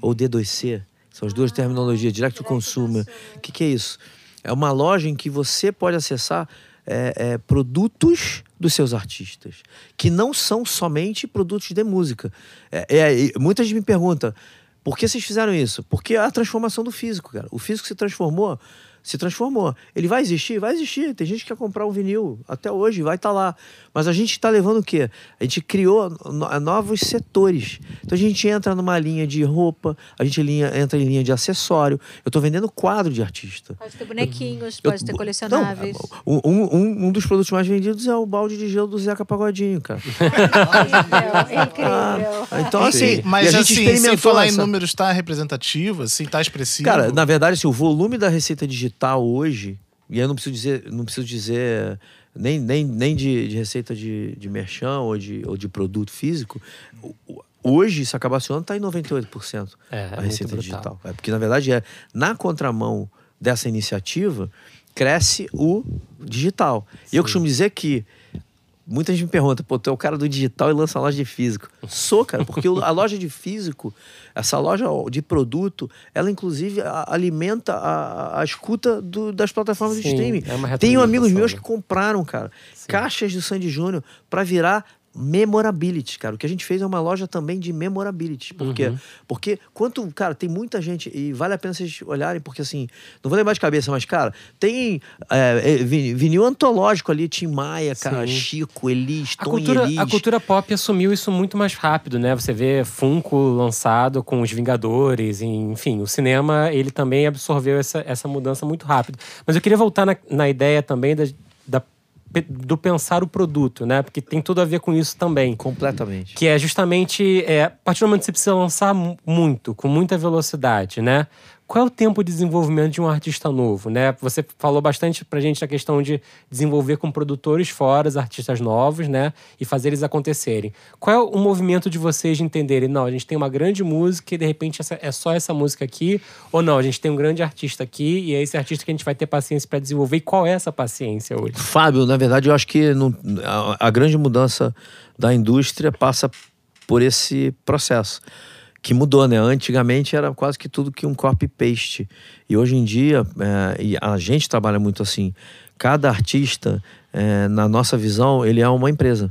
ou D2C. São as duas terminologias, Direct to Consumer. O que, que é isso? É uma loja em que você pode acessar é, é, produtos dos seus artistas, que não são somente produtos de música. É, é, muita gente me pergunta, por que vocês fizeram isso? Porque a transformação do físico, cara. O físico se transformou, se transformou. Ele vai existir? Vai existir. Tem gente que quer comprar um vinil até hoje, vai estar lá. Mas a gente está levando o quê? A gente criou no- novos setores. Então a gente entra numa linha de roupa, a gente linha- entra em linha de acessório. Eu estou vendendo quadro de artista. Pode ter bonequinhos, Eu- pode ter colecionáveis. Não, um, um- um dos produtos mais vendidos é o balde de gelo do Zeca Pagodinho, cara. (laughs) Incrível, incrível. Ah, então, assim, Sim, mas a gente assim, sem falar em essa- números, tá representativo, assim, tá expressivo? Cara, na verdade, assim, o volume da receita digital hoje, e eu não preciso dizer, não preciso dizer nem, nem, nem de, de receita de, de merchan ou de, ou de produto físico, hoje, se acabasse o ano, está em 98% É, é a muito receita digital. É, porque, na verdade, é na contramão dessa iniciativa, cresce o digital. E eu costumo dizer que Muita gente me pergunta, pô, tu é o cara do digital e lança a loja de físico. Sou, cara, porque a loja de físico, essa loja de produto, ela inclusive alimenta a, a escuta do- das plataformas de Sim, streaming. é Tenho amigos meus né? que compraram, cara, caixas do Sandy Júnior para virar memorability, cara. O que a gente fez é uma loja também de memorability. Por quê? Uhum. Porque quanto, cara, tem muita gente, e vale a pena vocês olharem, porque assim, não vou lembrar de cabeça, mas, cara, tem é, é, vi- vinil antológico ali, Tim Maia, cara, Sim. Chico, Elis, A Tony cultura, Elis. a cultura pop assumiu isso muito mais rápido, né? Você vê Funko lançado com os Vingadores, enfim, o cinema ele também absorveu essa, essa mudança muito rápido. Mas eu queria voltar na, na ideia também da, da- do pensar o produto, né? Porque tem tudo a ver com isso também. Completamente. Que é justamente, é, a partir do momento que você precisa lançar mu- muito, com muita velocidade, né? Qual é o tempo de desenvolvimento de um artista novo, né? Você falou bastante pra gente a questão de desenvolver com produtores fora, artistas novos, né? E fazer eles acontecerem. Qual é o movimento de vocês de entenderem, não, a gente tem uma grande música e de repente é só essa música aqui, ou não, a gente tem um grande artista aqui e é esse artista que a gente vai ter paciência pra desenvolver. E qual é essa paciência hoje? Fábio, na verdade, eu acho que a, a grande mudança da indústria passa por esse processo. Que mudou, né? Antigamente era quase que tudo que um copy-paste. E hoje em dia, é, e a gente trabalha muito assim. Cada artista, é, na nossa visão, ele é uma empresa.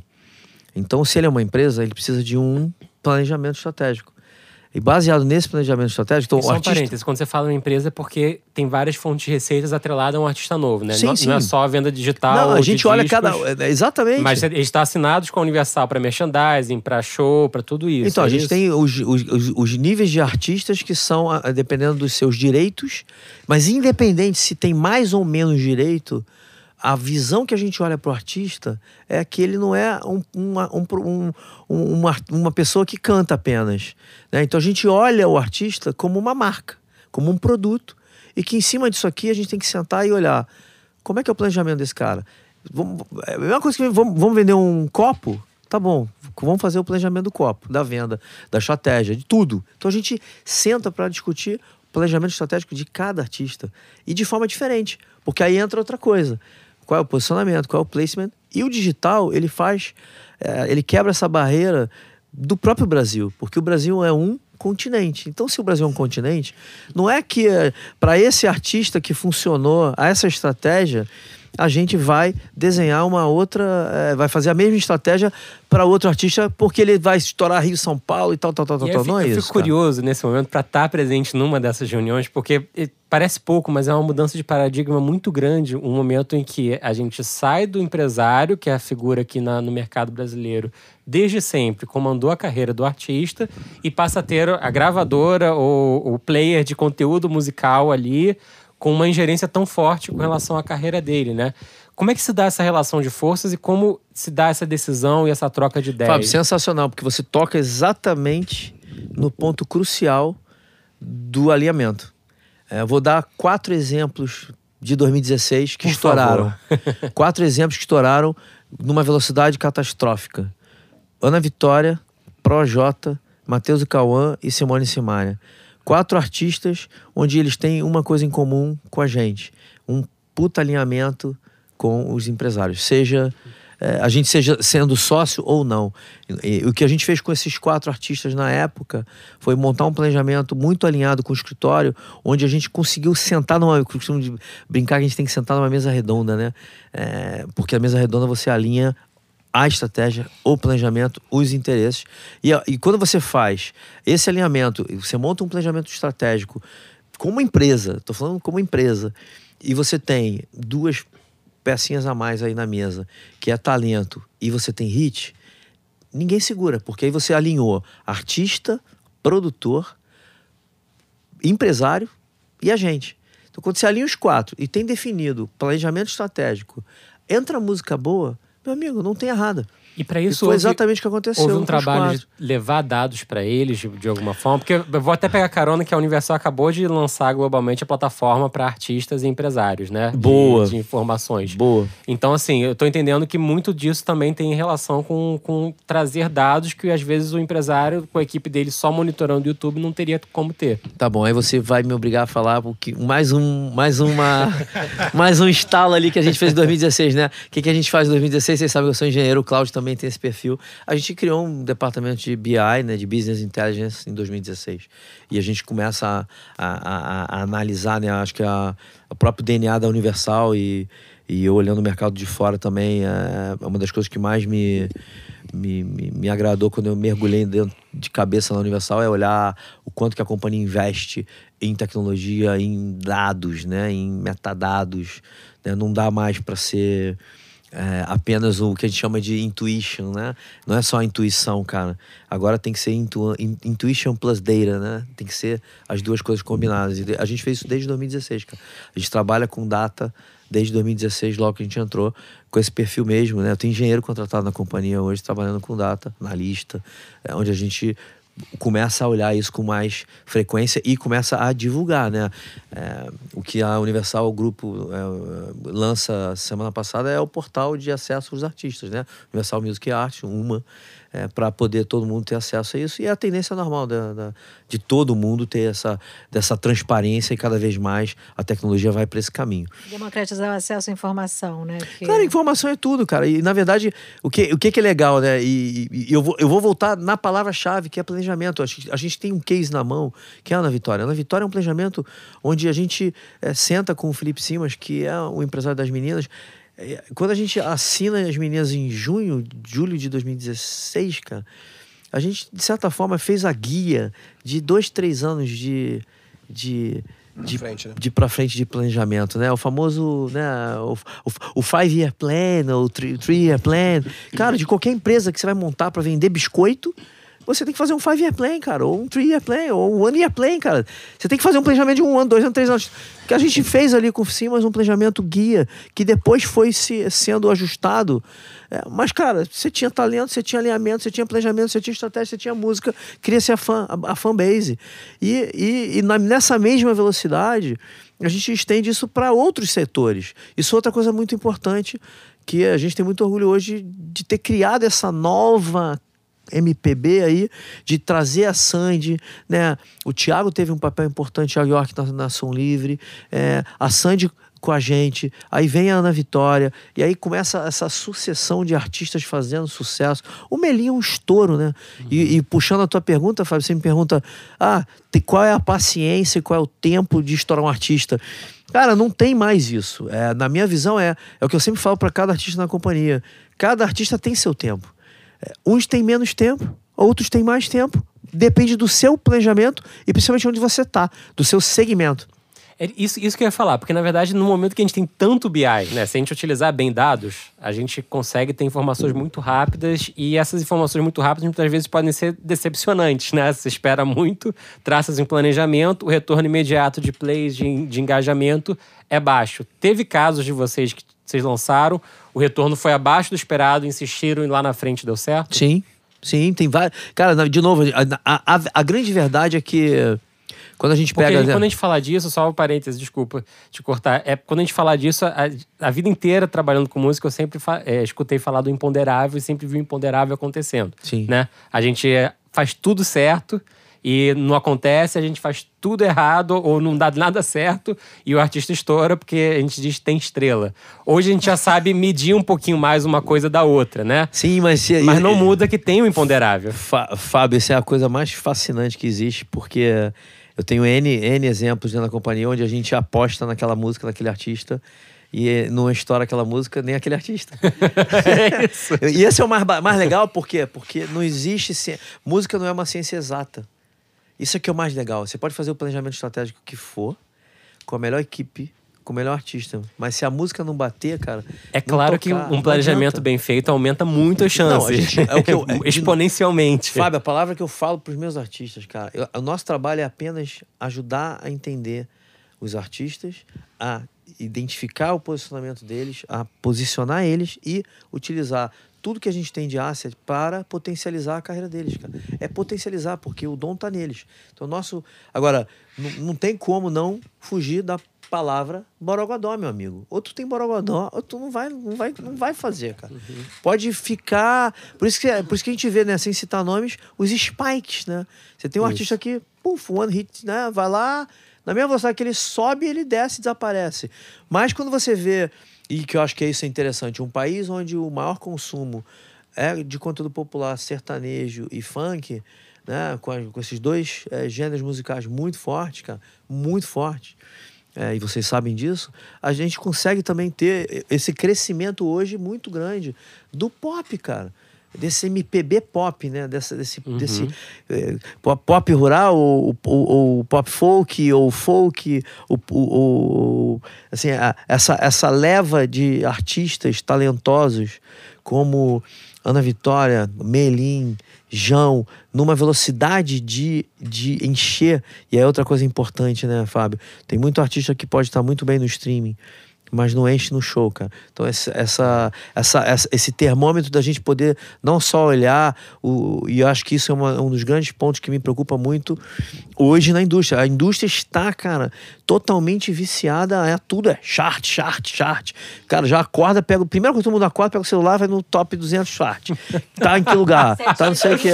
Então, se ele é uma empresa, ele precisa de um planejamento estratégico. E baseado nesse planejamento estratégico, então só um artista. parênteses, quando você fala em empresa é porque tem várias fontes de receitas atreladas a um artista novo, né? Sim, não, não é sim. só a venda digital. Não, a gente olha discos, cada. é, Exatamente. Mas eles estão assinados com a Universal para merchandising, para show, para tudo isso. Então, é a gente isso? tem os, os, os- os níveis de artistas que são dependendo dos seus direitos, mas independente se tem mais ou menos direito, a visão que a gente olha para o artista é que ele não é um- uma, um um- um- uma, uma pessoa que canta apenas. né? Então a gente olha o artista como uma marca, como um produto, e que em cima disso aqui a gente tem que sentar e olhar como é que é o planejamento desse cara. Vamos, é a mesma coisa que vamos, vamos vender um copo, Tá bom, vamos fazer o planejamento do copo, da venda, da estratégia, de tudo. Então a gente senta para discutir o planejamento estratégico de cada artista e de forma diferente, porque aí entra outra coisa. Qual é o posicionamento, qual é o placement? E o digital, ele faz, é, ele quebra essa barreira do próprio Brasil, porque o Brasil é um continente. Então, se o Brasil é um continente, não é que para esse artista que funcionou a essa estratégia, a gente vai desenhar uma outra, é, vai fazer a mesma estratégia para outro artista, porque ele vai estourar Rio, São Paulo e tal, tal, tal, tal. E tal. eu fico, não é eu isso. fico cara. curioso nesse momento para estar presente numa dessas reuniões, porque parece pouco, mas é uma mudança de paradigma muito grande. Um momento em que a gente sai do empresário, que é a figura aqui na- no mercado brasileiro, desde sempre comandou a carreira do artista, e passa a ter a gravadora ou o player de conteúdo musical ali com uma ingerência tão forte com relação à carreira dele, né? Como é que se dá essa relação de forças e como se dá essa decisão e essa troca de ideias? Fábio, sensacional, porque você toca exatamente no ponto crucial do alinhamento. É, vou dar quatro exemplos de 2016 que Por estouraram. (laughs) (laughs) quatro exemplos que estouraram numa velocidade catastrófica. Ana Vitória, Projota, Matheus e Cauã e Simone Simaria. Quatro artistas onde eles têm uma coisa em comum com a gente. Um puta alinhamento com os empresários. Seja eh, a gente seja sendo sócio ou não. E, e o que a gente fez com esses quatro artistas na época foi montar um planejamento muito alinhado com o escritório, onde a gente conseguiu sentar numa. Eu costumo brincar que a gente tem que sentar numa mesa redonda, né? Eh, porque a mesa redonda você alinha a estratégia, o planejamento, os interesses. E, e quando você faz esse alinhamento, você monta um planejamento estratégico como empresa, estou falando como empresa, e você tem duas pecinhas a mais aí na mesa, que é talento e você tem hit, ninguém segura, porque aí você alinhou artista, produtor, empresário e agente. Então, quando você alinha os quatro e tem definido planejamento estratégico, entra música boa, meu amigo, não tem errada. E para E isso foi houve- exatamente o que aconteceu. Houve um trabalho quatro. de levar dados para eles de, de alguma forma, porque eu vou até pegar carona que a Universal acabou de lançar globalmente a plataforma para artistas e empresários, né? De- Boa. De, informações. Boa. Então, assim, eu tô entendendo que muito disso também tem relação com, com trazer dados que às vezes o empresário, com a equipe dele só monitorando o YouTube, não teria como ter. Tá bom, aí você vai me obrigar a falar porque mais um, mais uma, (laughs) mais um estalo ali que a gente fez em 2016, né? O que, que a gente faz em 2016? Vocês sabem que eu sou engenheiro, o Cláudio também tem esse perfil. A gente criou um departamento de BI, né, de Business Intelligence, em 2016. E a gente começa a, a, a- a analisar, né, acho que a, o próprio DNA da Universal e, e eu olhando o mercado de fora também, é uma das coisas que mais me, me, me, me agradou quando eu mergulhei dentro de cabeça na Universal é olhar o quanto que a companhia investe em tecnologia, em dados, né, em metadados. né? Não dá mais para ser é, apenas o que a gente chama de intuition, né? Não é só intuição, cara. Agora tem que ser intu in- intuition plus data, né? Tem que ser as duas coisas combinadas. A gente fez isso desde 2016, cara. A gente trabalha com data desde 2016, logo que a gente entrou, com esse perfil mesmo, né? Eu tenho engenheiro contratado na companhia hoje, trabalhando com data, analista, é, onde a gente começa a olhar isso com mais frequência e começa a divulgar, né? É, o que a Universal o grupo é, lança semana passada é o portal de acesso aos artistas, né? Universal Music Art, uma é, para poder todo mundo ter acesso a isso e é a tendência normal da, da- de todo mundo ter essa dessa transparência e cada vez mais a tecnologia vai para esse caminho. Democratizar o acesso à informação, né? Que- Cara, informação é tudo, cara. E na verdade, o que, o que, que é legal, né? E, e- eu, vou, eu vou voltar na palavra-chave, que é planejamento. A gente, a gente tem um case na mão, que é a Ana Vitória. A Ana Vitória é um planejamento onde a gente eh, senta com o Felipe Simas, que é o empresário das meninas. Eh, Quando a gente assina as meninas em junho, julho de 2016, cara, a gente, de certa forma, fez a guia de dois, três anos de. de de, frente, né? de pra frente de planejamento, né? O famoso, né? O, o, o five year plan, ou three, three year plan. Cara, de qualquer empresa que você vai montar para vender biscoito, você tem que fazer um five year plan, cara, ou um three year plan, ou um one year plan, cara. Você tem que fazer um planejamento de um ano, dois anos, três anos. Que a gente fez ali com o Simas um planejamento guia, que depois foi se, sendo ajustado. É, mas, cara, você tinha talento, você tinha alinhamento, você tinha planejamento, você tinha estratégia, você tinha música, cria-se a, fan, a, a fanbase. E, e, e na- nessa mesma velocidade, a gente estende isso para outros setores. Isso é outra coisa muito importante porque a gente tem muito orgulho hoje de ter criado essa nova MPB aí, de trazer a Sandy, né? O Thiago teve um papel importante, Thiago York na Nação Livre, é, a Sandy com a gente, aí vem a Ana Vitória, e aí começa essa sucessão de artistas fazendo sucesso. O Melinho é um estouro, né? E, e puxando a tua pergunta, Fábio, você me pergunta: ah, qual é a paciência, qual é o tempo de estourar um artista? Cara, não tem mais isso. É, na minha visão, é, é o que eu sempre falo para cada artista na companhia. Cada artista tem seu tempo. É, uns têm menos tempo, outros têm mais tempo. Depende do seu planejamento e principalmente onde você tá, do seu segmento. É isso, isso que eu ia falar, porque na verdade, no momento que a gente tem tanto BI, né? Se a gente utilizar bem dados, a gente consegue ter informações muito rápidas e essas informações muito rápidas muitas vezes podem ser decepcionantes, né? Você espera muito, traças em planejamento, o retorno imediato de plays, de, de engajamento é baixo. Teve casos de vocês que vocês lançaram, o retorno foi abaixo do esperado, insistiram e lá na frente deu certo? Sim, sim, tem vários. Cara, de novo, a, a, a grande verdade é que quando a gente Porque pega. né, quando a gente falar disso, só um parênteses, desculpa te cortar. É quando a gente falar disso, a, a vida inteira trabalhando com música, eu sempre fa- é, escutei falar do imponderável e sempre vi o imponderável acontecendo. Sim. Né? A gente é, faz tudo certo e não acontece, a gente faz tudo errado ou não dá nada certo e o artista estoura porque a gente diz que tem estrela. Hoje a gente já sabe medir um pouquinho mais uma coisa da outra, né? Sim, mas. se- Mas não muda que tem o imponderável. Fá- Fábio, essa é a coisa mais fascinante que existe, porque eu tenho N, N exemplos dentro da companhia onde a gente aposta naquela música, naquele artista, e não estoura aquela música nem aquele artista. (laughs) É isso. e esse é o mais, mais legal, por quê? Porque não existe. Música não é uma ciência exata. Isso é que é o mais legal. Você pode fazer o planejamento estratégico que for, com a melhor equipe, com o melhor artista. Mas se a música não bater, cara. É claro que tocar, um não planejamento bem feito aumenta muito as chances. Não, a gente- é o que eu- (laughs) é, Exponencialmente. Fábio, a palavra que eu falo para os meus artistas, cara, eu- o nosso trabalho é apenas ajudar a entender os artistas, a identificar o posicionamento deles, a posicionar eles e utilizar tudo que a gente tem de asset para potencializar a carreira deles, cara. É potencializar, porque o dom tá neles. Então, nosso. Agora, não, tem como não fugir da palavra borogodó, meu amigo. Ou tu tem borogodó, ou tu não vai, não vai, não vai fazer, cara. Pode ficar. Por isso, que, por isso que a gente vê, né, sem citar nomes, os spikes, né? Você tem um artista que, puf, one hit, né? Vai lá, na mesma velocidade que ele sobe, ele desce e desaparece. Mas quando você vê, e que eu acho que isso é interessante, um país onde o maior consumo é de conteúdo popular, sertanejo e funk, né? Com, com esses dois eh, gêneros musicais muito fortes, cara, muito fortes. é, e vocês sabem disso, a gente consegue também ter esse crescimento hoje muito grande do pop, cara. Desse MPB pop, né? Dessa, desse, desse eh, pop- rural, ou, ou- ou pop folk, ou folk, ou, ou- ou- assim, a- essa, essa leva de artistas talentosos como Ana Vitória, Melim, João, numa velocidade de, de encher. E é outra coisa importante, né, Fábio? Tem muito artista que pode estar muito bem no streaming, mas não enche no show, cara. Então, essa, essa, essa, essa- esse termômetro da gente poder não só olhar, o, e eu acho que isso é uma- um dos grandes pontos que me preocupa muito hoje na indústria. A indústria está, cara, totalmente viciada, é tudo, é chart, chart, chart. Cara, já acorda, pega o primeiro que todo mundo acorda, pega o celular, vai no top 200 chart. Tá em que lugar? (laughs) tá não sei o quê.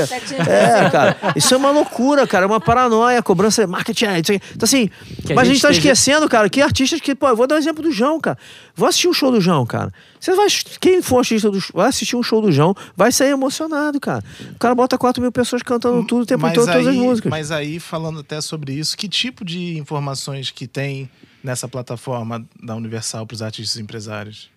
É, cara, isso é uma loucura, cara, é uma paranoia, cobrança, marketing, é. Então, assim, Que a mas a gente gente tá esteja- esquecendo, cara, que artistas que, pô, eu vou dar um exemplo do João, cara. Vou assistir um show do João, cara. Você vai, quem for artista do, vai assistir um show do João, vai sair emocionado, cara. O cara bota 4 mil pessoas cantando tudo o tempo mas todo, todas as músicas. mas aí, falando até sobre isso, que tipo de informações que tem nessa plataforma da Universal para os artistas e empresários?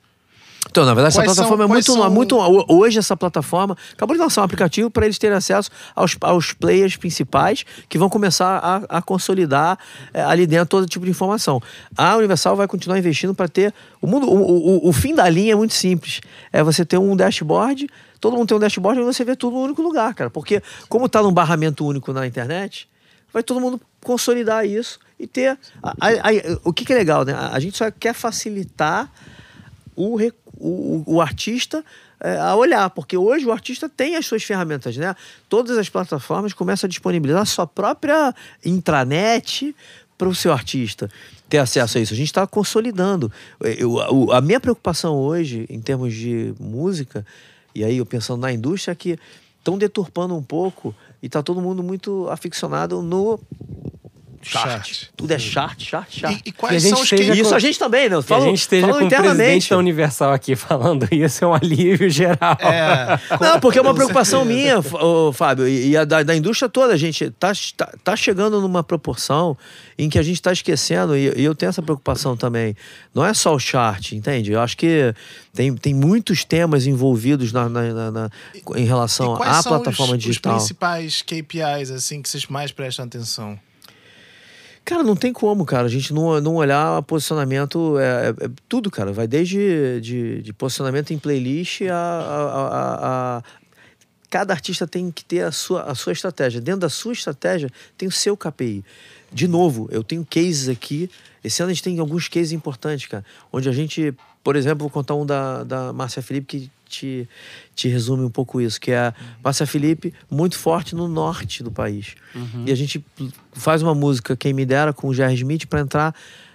Então, na verdade, essa Quais plataforma são- é muito, são- muito. Hoje, essa plataforma acabou de lançar um aplicativo para eles terem acesso aos, aos players principais que vão começar a, a consolidar eh, ali dentro todo tipo de informação. A Universal vai continuar investindo para ter. O, mundo, o, o, o fim da linha é muito simples. É você ter um dashboard, todo mundo tem um dashboard e você vê tudo no único lugar, cara. Porque, como está num barramento único na internet, vai todo mundo consolidar isso e ter. a- a- a- o que, que é legal, né? A, gente só quer facilitar o, re- o, o artista é, a olhar, porque hoje o artista tem as suas ferramentas, né? Todas as plataformas começam a disponibilizar a sua própria intranet para o seu artista ter acesso a isso. A gente está consolidando. Eu, o- a minha preocupação hoje, em termos de música, e aí eu pensando na indústria, é que estão deturpando um pouco e tá todo mundo muito aficionado no chart. Chart. Tudo é chart, chart, chart. E, e quais E a gente são os que... Isso com- a gente também, né? Que a gente esteja com o presidente da Universal aqui (laughs) falando isso é um alívio geral. É, (laughs) Não, porque é uma preocupação certeza. minha, ô, Fábio, e e a da, da indústria toda. A gente tá, tá, tá chegando numa proporção em que a gente está esquecendo, e, e eu tenho essa preocupação também. Não é só o chart, entende? Eu acho que tem, tem muitos temas envolvidos na, na- na- na- em relação E quais à são plataforma os, digital. os principais KPIs, assim, que vocês mais prestam atenção? Cara, não tem como, cara. A gente não, não olhar posicionamento. É, é- é tudo, cara. Vai desde de, de posicionamento em playlist a, a- a- a- Cada artista tem que ter a sua, a sua estratégia. Dentro da sua estratégia tem o seu KPI. De novo, eu tenho cases aqui. Esse ano a gente tem alguns cases importantes, cara. Onde a gente, por exemplo, vou contar um da, da Márcia Felipe que te, te resume um pouco isso, que é Márcia Felipe muito forte no norte do país. E a gente faz uma música, quem me dera, com o Jerry Smith para entrar.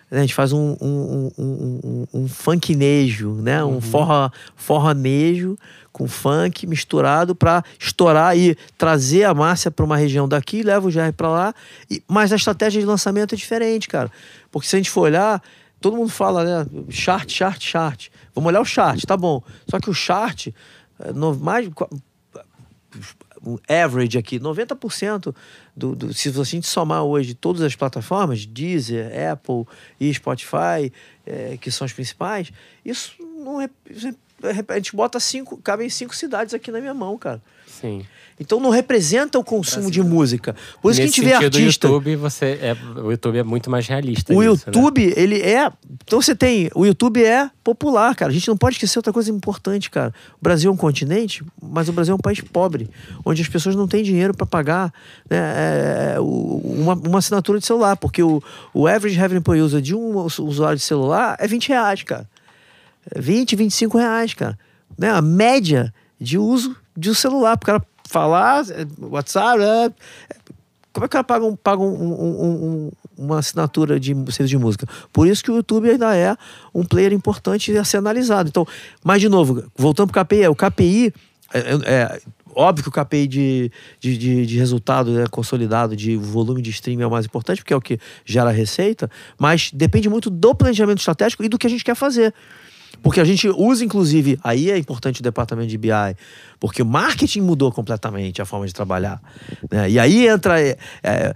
né, A gente faz um, um, um, um, um, funknejo, né? Um forró, forronejo com funk misturado para estourar e trazer a Márcia para uma região daqui, leva o Jerry para lá. E, mas a estratégia de lançamento é diferente, cara. Porque se a gente for olhar, todo mundo fala, né? Chart, chart, chart. Vamos olhar o chart, tá bom. Só que o chart, é, no, mais o average aqui, 90% do, do. Se a gente somar hoje todas as plataformas, Deezer, Apple e Spotify, eh, que são as principais, isso não rep- a gente bota cinco, cabem cinco cidades aqui na minha mão, cara. Sim. Então não representa o consumo de música. Por isso Nesse que a gente vê artista. O YouTube, você é, o YouTube é muito mais realista. O nisso, né? YouTube, ele é. Então você tem. O YouTube é popular, cara. A gente não pode esquecer outra coisa importante, cara. O Brasil é um continente, mas o Brasil é um país pobre, onde as pessoas não têm dinheiro para pagar né, é, uma, uma assinatura de celular, porque o, o average revenue per user de um us- usuário de celular é 20 reais, cara. É 20, 25 reais, cara. Né? A média de uso de um celular. Para o cara falar, é, WhatsApp, é, como é que ela paga, um, paga um- um- um- um- uma assinatura de serviço de música? Por isso que o YouTube ainda é um player importante a ser analisado. Então, mas de novo, voltando para o KPI, o KPI é, é- é óbvio que o KPI de, de, de, de resultado né, consolidado, de volume de streaming é o mais importante, porque é o que gera receita, mas depende muito do planejamento estratégico e do que a gente quer fazer. Porque a gente usa, inclusive, aí é importante o departamento de BI, porque o marketing mudou completamente a forma de trabalhar. né? E aí entra é, é,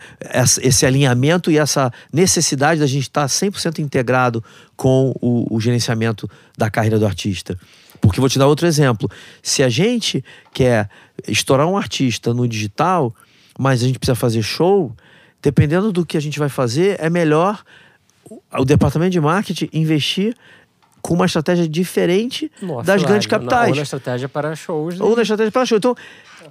esse alinhamento e essa necessidade da gente estar 100% integrado com o, o gerenciamento da carreira do artista. Porque vou te dar outro exemplo. Se a gente quer estourar um artista no digital, mas a gente precisa fazer show, dependendo do que a gente vai fazer, é melhor o departamento de marketing investir com uma estratégia diferente No das grandes capitais. Ou na estratégia para shows. Ou na estratégia para show. Então,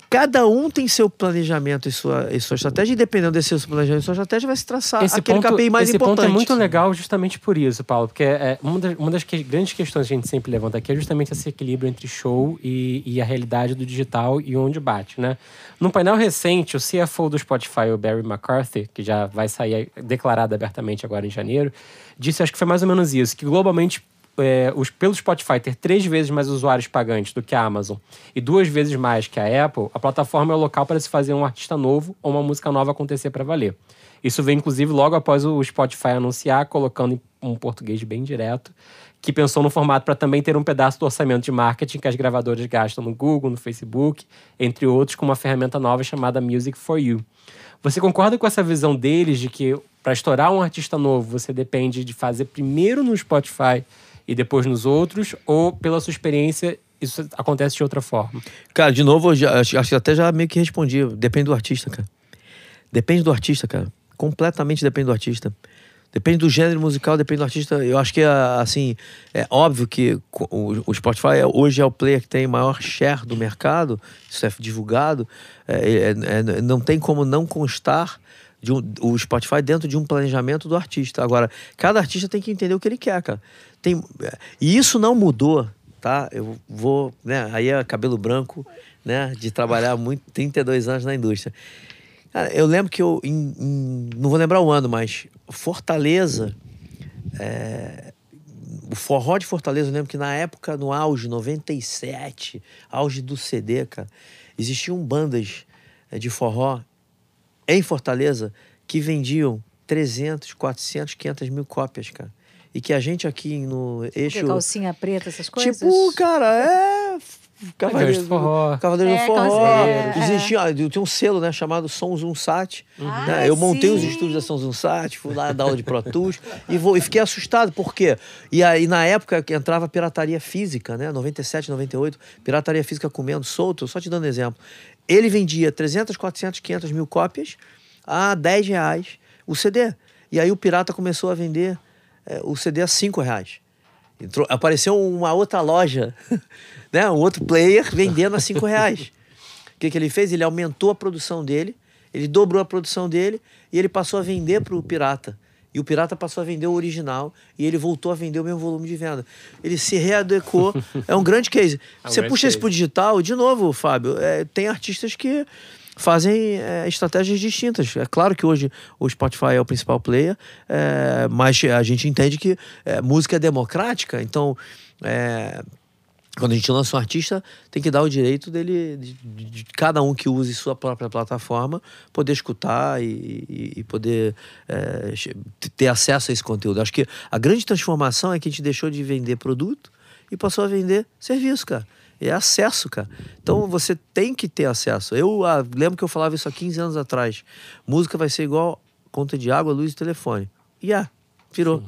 cada um tem seu planejamento e sua, e sua estratégia, e dependendo desse seu planejamento e sua estratégia, vai se traçar aquele KPI mais esse importante. ponto é muito legal justamente por isso, Paulo. Porque é, uma das, uma das que- grandes questões que a gente sempre levanta aqui é justamente esse equilíbrio entre show e, e a realidade do digital e onde bate, né? Num painel recente, o CFO do Spotify, o Barry McCarthy, que já vai sair declarado abertamente agora em janeiro, disse, acho que foi mais ou menos isso, que globalmente é, os, pelo Spotify ter três vezes mais usuários pagantes do que a Amazon e duas vezes mais que a Apple, a plataforma é o local para se fazer um artista novo ou uma música nova acontecer para valer. Isso vem, inclusive, logo após o Spotify anunciar, colocando em um português bem direto, que pensou no formato para também ter um pedaço do orçamento de marketing que as gravadoras gastam no Google, no Facebook, entre outros, com uma ferramenta nova chamada Music for You. Você concorda com essa visão deles de que para estourar um artista novo, você depende de fazer primeiro no Spotify e depois nos outros, ou pela sua experiência isso acontece de outra forma? Cara, de novo, eu já, acho, que até já meio que respondi. Depende do artista, cara. Depende do artista, cara. Completamente depende do artista. Depende do gênero musical, depende do artista. Eu acho que, assim, é óbvio que o, Spotify é- hoje é o player que tem maior share do mercado, isso é divulgado. É, é- é- não tem como não constar um- o Spotify dentro de um planejamento do artista. Agora, cada artista tem que entender o que ele quer, cara. Tem, é, e isso não mudou, tá? Eu vou, né? Aí é cabelo branco, né? De trabalhar muito, 32 anos na indústria. Cara, eu lembro que eu. em- em- não vou lembrar o ano, mas Fortaleza. é, o forró de Fortaleza, eu lembro que na época, no auge, 97, auge do CD, cara, existiam bandas eh, de forró em Fortaleza que vendiam 300, 400, 500 mil cópias, cara. E que a gente aqui no Porque eixo. calcinha preta, essas coisas? Tipo, cara, é. Cavaleiros do Forró. Cavaleiros É, do Forró. Cavaleiros, é. Existia, ah, tinha um selo, né, chamado Som Zum Sat. Ah, né? Eu montei os sim. estúdios da Som Zum Sat, fui lá dar aula de Pro Tools e, vou, e fiquei assustado, por quê? E aí, na época que entrava pirataria física, né, 97, 98, pirataria física comendo solto, só te dando exemplo. Ele vendia 300, 400, 500 mil cópias a 10 reais o CD. E aí o pirata começou a vender eh, o CD a 5 reais. Entrou, apareceu uma outra loja, (laughs) né? um outro player vendendo a 5 reais. O que, que ele fez? Ele aumentou a produção dele, ele dobrou a produção dele e ele passou a vender para o pirata. E o pirata passou a vender o original e ele voltou a vender o mesmo volume de venda. Ele se readequou. (laughs) é um grande case. É Você puxa isso case. pro digital, de novo, Fábio, é, tem artistas que fazem é, estratégias distintas. É claro que hoje o Spotify é o principal player, é, mas a gente entende que é, música é democrática, então é, quando a gente lança um artista, tem que dar o direito dele, de, de- de cada um que use sua própria plataforma, poder escutar e, e- e poder é, ter acesso a esse conteúdo. Acho que a grande transformação é que a gente deixou de vender produto e passou a vender serviço, cara. É acesso, cara. Então você tem que ter acesso. Eu ah, lembro que eu falava isso há 15 anos atrás. Música vai ser igual conta de água, luz e telefone. E ah, virou.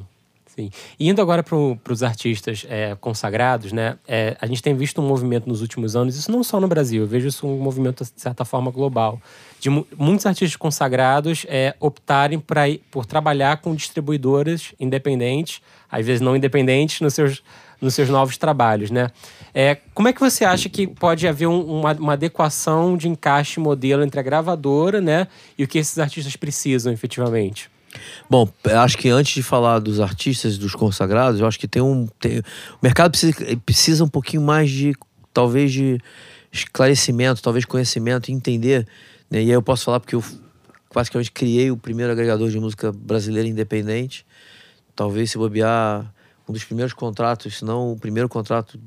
Sim. E indo agora para os artistas é, consagrados, né? é, a gente tem visto um movimento nos últimos anos, isso não só no Brasil, eu vejo isso um movimento, de certa forma, global, de mu- muitos artistas consagrados é, optarem pra, por trabalhar com distribuidoras independentes, às vezes não independentes, nos seus, nos seus novos trabalhos, né? É, como é que você acha que pode haver um- uma, uma adequação de encaixe modelo entre a gravadora, né? E o que esses artistas precisam, efetivamente? Bom, acho que antes de falar dos artistas dos consagrados, eu acho que tem um. tem- o mercado precisa, precisa um pouquinho mais de, talvez, de esclarecimento, talvez conhecimento, entender. né? E aí eu posso falar porque eu basicamente criei o primeiro agregador de música brasileira independente. Talvez se bobear um dos primeiros contratos, se não o primeiro contrato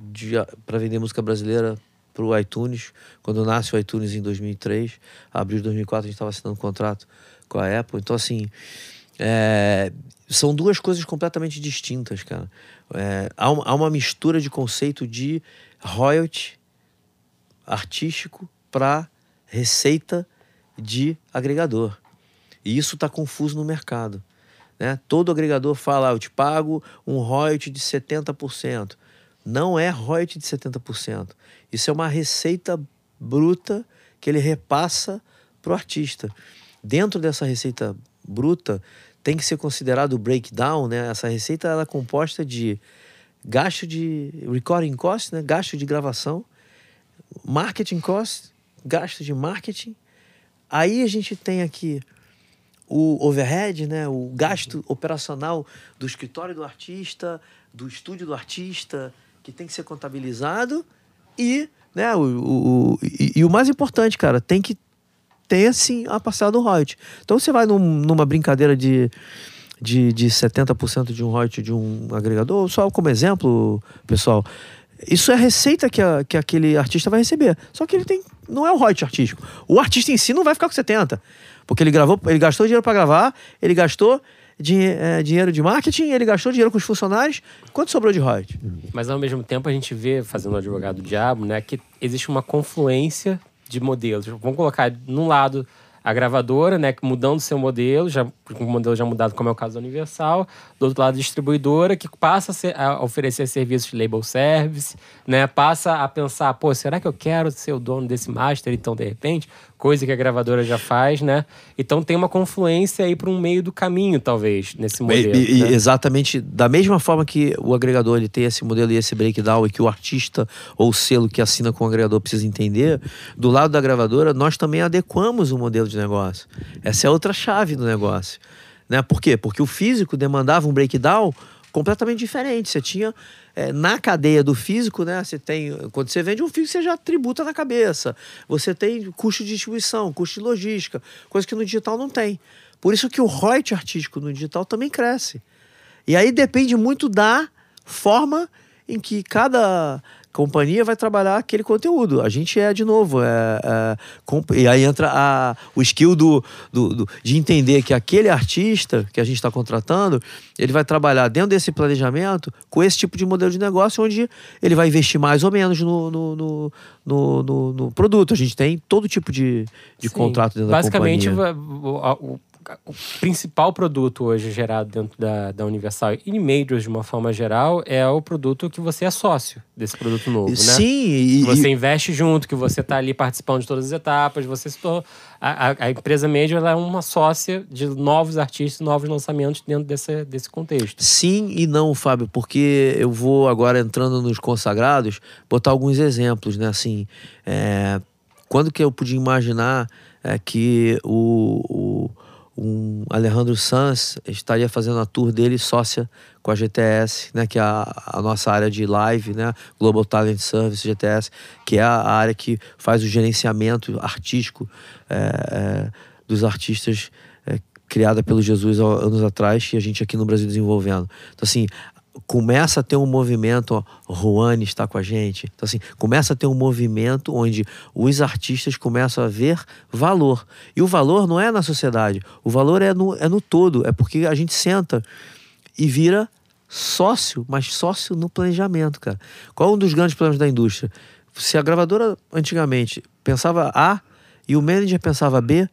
para vender música brasileira para o iTunes, quando nasce o iTunes em 2003, abril de 2004 a gente estava assinando um contrato com a Apple. Então, assim, é, são duas coisas completamente distintas, cara. É, há, uma, há uma mistura de conceito de royalty artístico para receita de agregador. E isso está confuso no mercado. Né? Todo agregador fala, ah, eu te pago um royalty de 70%. Não é royalty de 70%. Isso é uma receita bruta que ele repassa para o artista. Dentro dessa receita bruta, tem que ser considerado o breakdown, né? Essa receita ela é composta de gasto de recording cost, né? gasto de gravação, marketing cost, gasto de marketing. Aí a gente tem aqui o overhead, né? o gasto operacional do escritório do artista, do estúdio do artista, que tem que ser contabilizado e, né, o, o, o- e, e o mais importante, cara, tem que ter sim a parcela do royalty. Então você vai num- numa brincadeira de, de, de 70% de um royalty de um agregador, só como exemplo, pessoal, isso é a receita que, a- que aquele artista vai receber. Só que ele tem. Não é o royalty artístico. O artista em si não vai ficar com 70. Porque ele gravou, ele gastou dinheiro para gravar, ele gastou dinhe- eh, dinheiro de marketing, ele gastou dinheiro com os funcionários. Quanto sobrou de royalty? Mas ao mesmo tempo a gente vê, fazendo o advogado do diabo, né, que existe uma confluência de modelos. Vamos colocar num lado a gravadora, né, mudando seu modelo, já o modelo já mudado, como é o caso da Universal, do outro lado a distribuidora que passa a, ser- a oferecer serviços de label service, né, passa a pensar, pô, será que eu quero ser o dono desse master então de repente, coisa que a gravadora já faz, né? Então tem uma confluência aí para um meio do caminho talvez nesse modelo. E- né? Exatamente, da mesma forma que o agregador ele tem esse modelo e esse breakdown e que o artista ou o selo que assina com o agregador precisa entender, do lado da gravadora nós também adequamos o modelo de negócio. Essa é outra chave do negócio. Né? Por quê? Porque o físico demandava um breakdown completamente diferente. Você tinha é, na cadeia do físico, né? Você tem quando você vende um físico, você já tributa na cabeça. Você tem custo de distribuição, custo de logística, coisa que no digital não tem. Por isso que o royalty artístico no digital também cresce. E aí depende muito da forma em que cada companhia vai trabalhar aquele conteúdo. A gente é, de novo, é, é, comp- e aí entra a, o skill do, do- do- de entender que aquele artista que a gente está contratando, ele vai trabalhar dentro desse planejamento com esse tipo de modelo de negócio, onde ele vai investir mais ou menos no, no, no, no- produto. A gente tem todo tipo de, de Sim. contrato dentro Basicamente, da companhia. o- o principal produto hoje gerado dentro da, da Universal e Majors, de uma forma geral, é o produto que você é sócio desse produto novo, né? Sim, e, você investe junto, que você está ali participando de todas as etapas, você se torna... A, a- a empresa Major ela é uma sócia de novos artistas, novos lançamentos dentro desse, desse contexto. Sim e não, Fábio, porque eu vou agora entrando nos consagrados, botar alguns exemplos, né? Assim, é, quando que eu podia imaginar é, que o, o- um Alejandro Sanz estaria fazendo a tour dele sócia com a GTS, né? Que é a, a nossa área de live, né? Global Talent Service, GTS, que é a área que faz o gerenciamento artístico é, é, dos artistas é, criada pelo Jesus há anos atrás e a gente aqui no Brasil desenvolvendo. Então, assim, começa a ter um movimento, ó, Juane está com a gente. Então, assim, começa a ter um movimento onde os artistas começam a ver valor. E o valor não é na sociedade, o valor é no, é no todo. É porque a gente senta e vira sócio, mas sócio no planejamento, cara. Qual é um dos grandes problemas da indústria? Se a gravadora antigamente pensava A e o manager pensava B,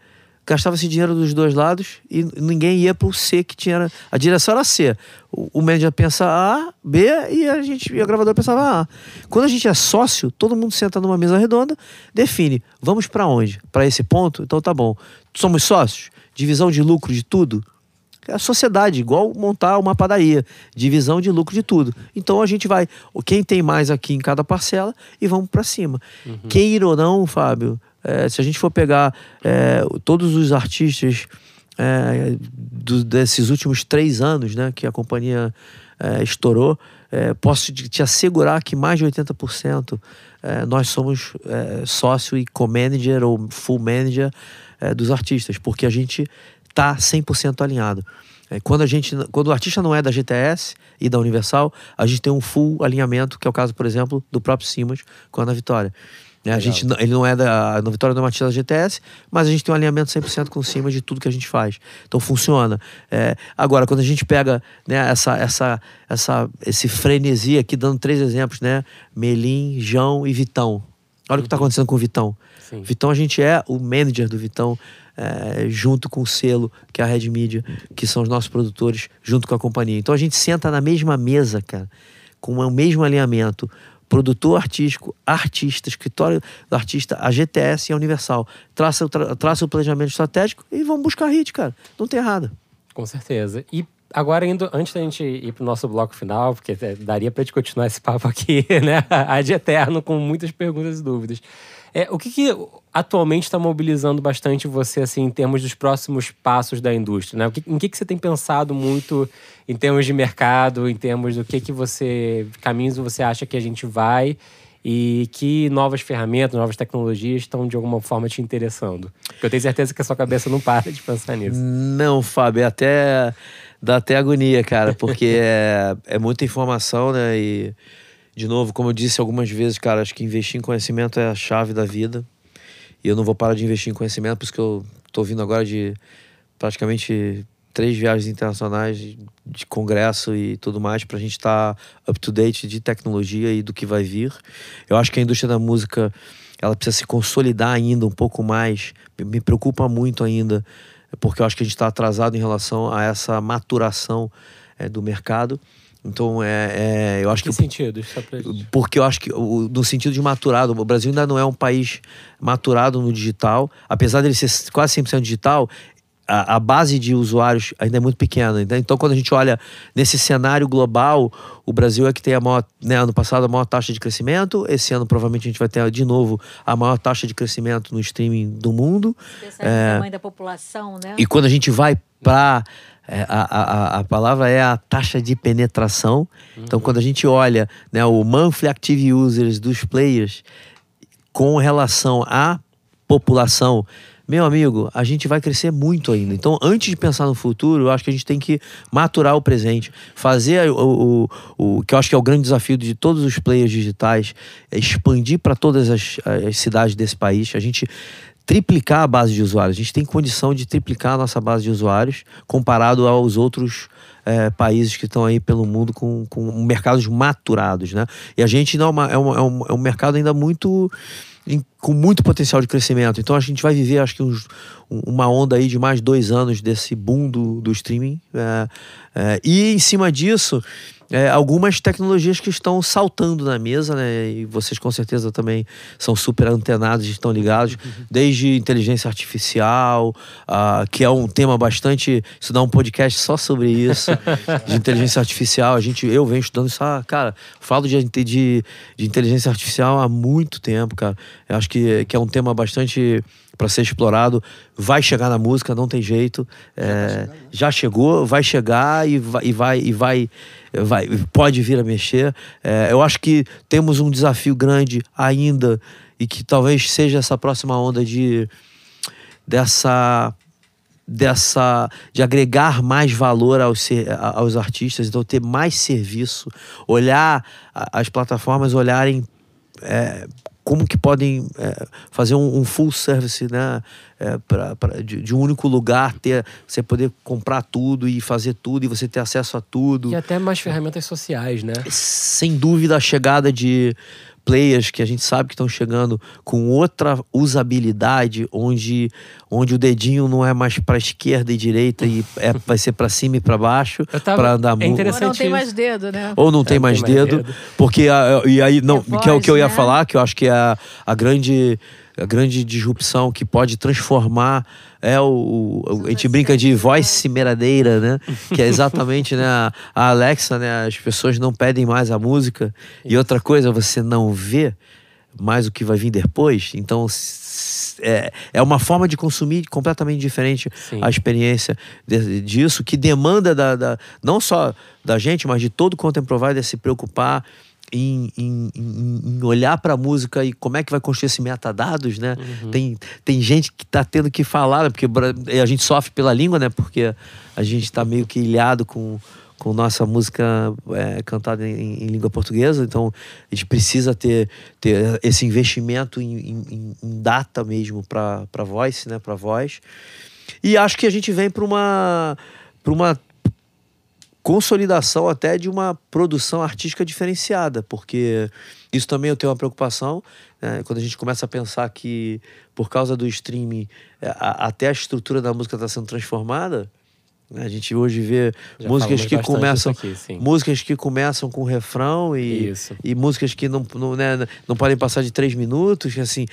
gastava-se dinheiro dos dois lados e ninguém ia pro C que tinha. A direção era C. O, o manager pensa A, B e a gente e a gravadora pensava A. Quando a gente é sócio, todo mundo senta numa mesa redonda, define, vamos para onde? Para esse ponto? Então tá bom. Somos sócios? Divisão de lucro de tudo? É a sociedade, igual montar uma padaria, divisão de lucro de tudo. Então a gente vai, quem tem mais aqui em cada parcela e vamos para cima. Queira ou não, Fábio, é, se a gente for pegar é, todos os artistas é, do- desses últimos três anos, né, que a companhia é, estourou, é, posso te, assegurar que mais de 80% é, nós somos sócio e co-manager ou full manager dos artistas, porque a gente tá 100% alinhado. Quando, a gente, quando o artista não é da GTS e da Universal, a gente tem um full alinhamento, que é o caso, por exemplo, do próprio Simas com a Ana Vitória. Né, a gente, ele não é da. Ana Vitória artista da GTS, mas a gente tem um alinhamento 100% com o Simas de tudo que a gente faz. Então funciona. É, agora, quando a gente pega né, essa, essa, essa, esse frenesi aqui, dando três exemplos, né? Melim, João e Vitão. Olha o que está acontecendo com o Vitão. Sim. Vitão, a gente é o manager do Vitão, é, junto com o selo, que é a Red Media, que são os nossos produtores, junto com a companhia. Então a gente senta na mesma mesa, cara, com o mesmo alinhamento. Produtor artístico, artista, escritório do artista, a GTS e a Universal. Traça, o tra- traça o planejamento estratégico e vamos buscar hit, cara. Não tem errado. Com certeza. E agora, indo, antes da gente ir pro nosso bloco final, porque é, daria pra gente continuar esse papo aqui, (laughs) né? Ad eterno, com muitas perguntas e dúvidas. É, o que, que atualmente está mobilizando bastante você, assim, em termos dos próximos passos da indústria? Né? Em que, que você tem pensado muito em termos de mercado, em termos do que, que você. caminhos você acha que a gente vai e que novas ferramentas, novas tecnologias estão de alguma forma te interessando? Porque eu tenho certeza que a sua cabeça não para de pensar nisso. Não, Fábio, é até dá até agonia, cara, porque (laughs) é, é muita informação, né? E, de novo, como eu disse algumas vezes, cara, acho que investir em conhecimento é a chave da vida. E eu não vou parar de investir em conhecimento, por isso que eu tô vindo agora de praticamente três viagens internacionais de, congresso e tudo mais para a gente estar up to date de tecnologia e do que vai vir. Eu acho que a indústria da música ela precisa se consolidar ainda um pouco mais. Me- Me preocupa muito ainda, porque eu acho que a gente está atrasado em relação a essa maturação eh, do mercado. Então, é, é, eu acho Que que sentido? Porque eu acho que, o- no sentido de maturado, o Brasil ainda não é um país maturado no digital. Apesar dele ser quase 100% digital, a, a base de usuários ainda é muito pequena. né? Então, quando a gente olha nesse cenário global, o Brasil é que tem a maior, né, ano passado, a maior taxa de crescimento. Esse ano, provavelmente, a gente vai ter de novo a maior taxa de crescimento no streaming do mundo. Pensando no tamanho da população, né? E quando a gente vai para a, a, a palavra é a taxa de penetração. Então, quando a gente olha né, o monthly active users dos players com relação à população, meu amigo, a gente vai crescer muito ainda. Então, antes de pensar no futuro, eu acho que a gente tem que maturar o presente, fazer o, o, o que eu acho que é o grande desafio de todos os players digitais, é expandir para todas as, as cidades desse país. A gente triplicar a base de usuários. A gente tem condição de triplicar a nossa base de usuários comparado aos outros é, países que estão aí pelo mundo com, com mercados maturados, né? E a gente não é, uma- é, um, é um- é um mercado ainda muito com muito potencial de crescimento. Então a gente vai viver, acho que uns- um- uma onda aí de mais dois anos desse boom do, do streaming. é, é, e em cima disso, é, algumas tecnologias que estão saltando na mesa, né? E vocês com certeza também são super antenados e estão ligados, desde inteligência artificial, ah, que é um tema bastante. Isso dá um podcast só sobre isso, (laughs) de inteligência artificial. A gente, eu venho estudando isso, ah, cara, falo de, de, de inteligência artificial há muito tempo, cara. Eu acho que, que é um tema bastante para ser explorado. Vai chegar na música, não tem jeito. É, já chegou, vai chegar e vai, e vai, e vai, vai pode vir a mexer. É, eu acho que temos um desafio grande ainda e que talvez seja essa próxima onda de dessa dessa de agregar mais valor aos, aos artistas, então ter mais serviço, olhar as plataformas olharem é, como que podem é, fazer um, um full service, né? É, pra, pra- de, de um único lugar, ter você poder comprar tudo e fazer tudo e você ter acesso a tudo E até mais ferramentas sociais, né? sem dúvida a chegada de players que a gente sabe que estão chegando com outra usabilidade, onde, onde o dedinho não é mais para esquerda e direita e é, (laughs) vai ser para cima e para baixo para andar é Ou não tem mais dedo, né? ou não tem É, mais tem mais dedo, dedo. porque a- e aí não, E a que é o que eu ia voz, né? falar, que eu acho que é a, a grande a grande disrupção que pode transformar é o, o- a gente brinca de voz cimeradeira, né? Que é exatamente né, a- Alexa, né? As pessoas não pedem mais a música e outra coisa você não vê mais o que vai vir depois. Então é, é uma forma de consumir completamente diferente Sim. a experiência de- disso, que demanda da, da- não só da gente, mas de todo content provider se preocupar em, em- em- olhar para a música e como é que vai construir esse metadados, né? Tem, tem gente que tá tendo que falar, né? porque a gente sofre pela língua, né? Porque a gente tá meio que ilhado com, com nossa música é, cantada em, em língua portuguesa, então a gente precisa ter, ter esse investimento em, em- data mesmo para voice, né? Para voz. E acho que a gente vem para uma para uma consolidação até de uma produção artística diferenciada, porque isso também eu tenho uma preocupação né? quando a gente começa a pensar que por causa do streaming é, a- até a estrutura da música está sendo transformada. né? A gente hoje vê Já músicas que começam aqui, músicas que começam com refrão e, Isso. e músicas que não, não, né, não podem passar de três minutos, assim.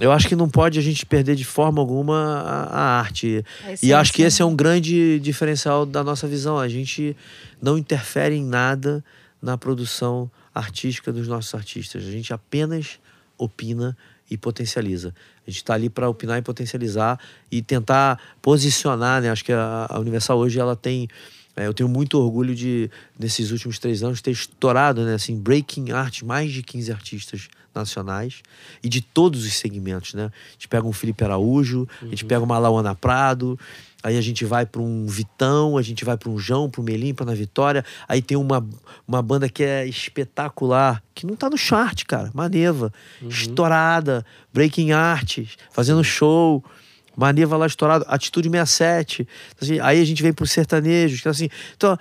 Eu acho que não pode a gente perder de forma alguma a, a arte. A E acho que esse é um grande diferencial da nossa visão. A gente não interfere em nada na produção artística dos nossos artistas. A gente apenas opina e potencializa. A gente está ali para opinar e potencializar e tentar posicionar, né? Acho que a, a Universal hoje ela tem é, eu tenho muito orgulho de, nesses últimos três anos, ter estourado, né? Assim, breaking art, mais de 15 artistas nacionais e de todos os segmentos, né? A gente pega um Felipe Araújo, a gente pega uma Lauana Prado, aí a gente vai para um Vitão, a gente vai para um João, para um Melim, para na Vitória, aí tem uma, uma banda que é espetacular, que não tá no chart, cara, Maneva, estourada, breaking arts, fazendo show, Maneva lá estourado, Atitude 67. Assim, aí a gente vem pro sertanejo. Então, assim, então,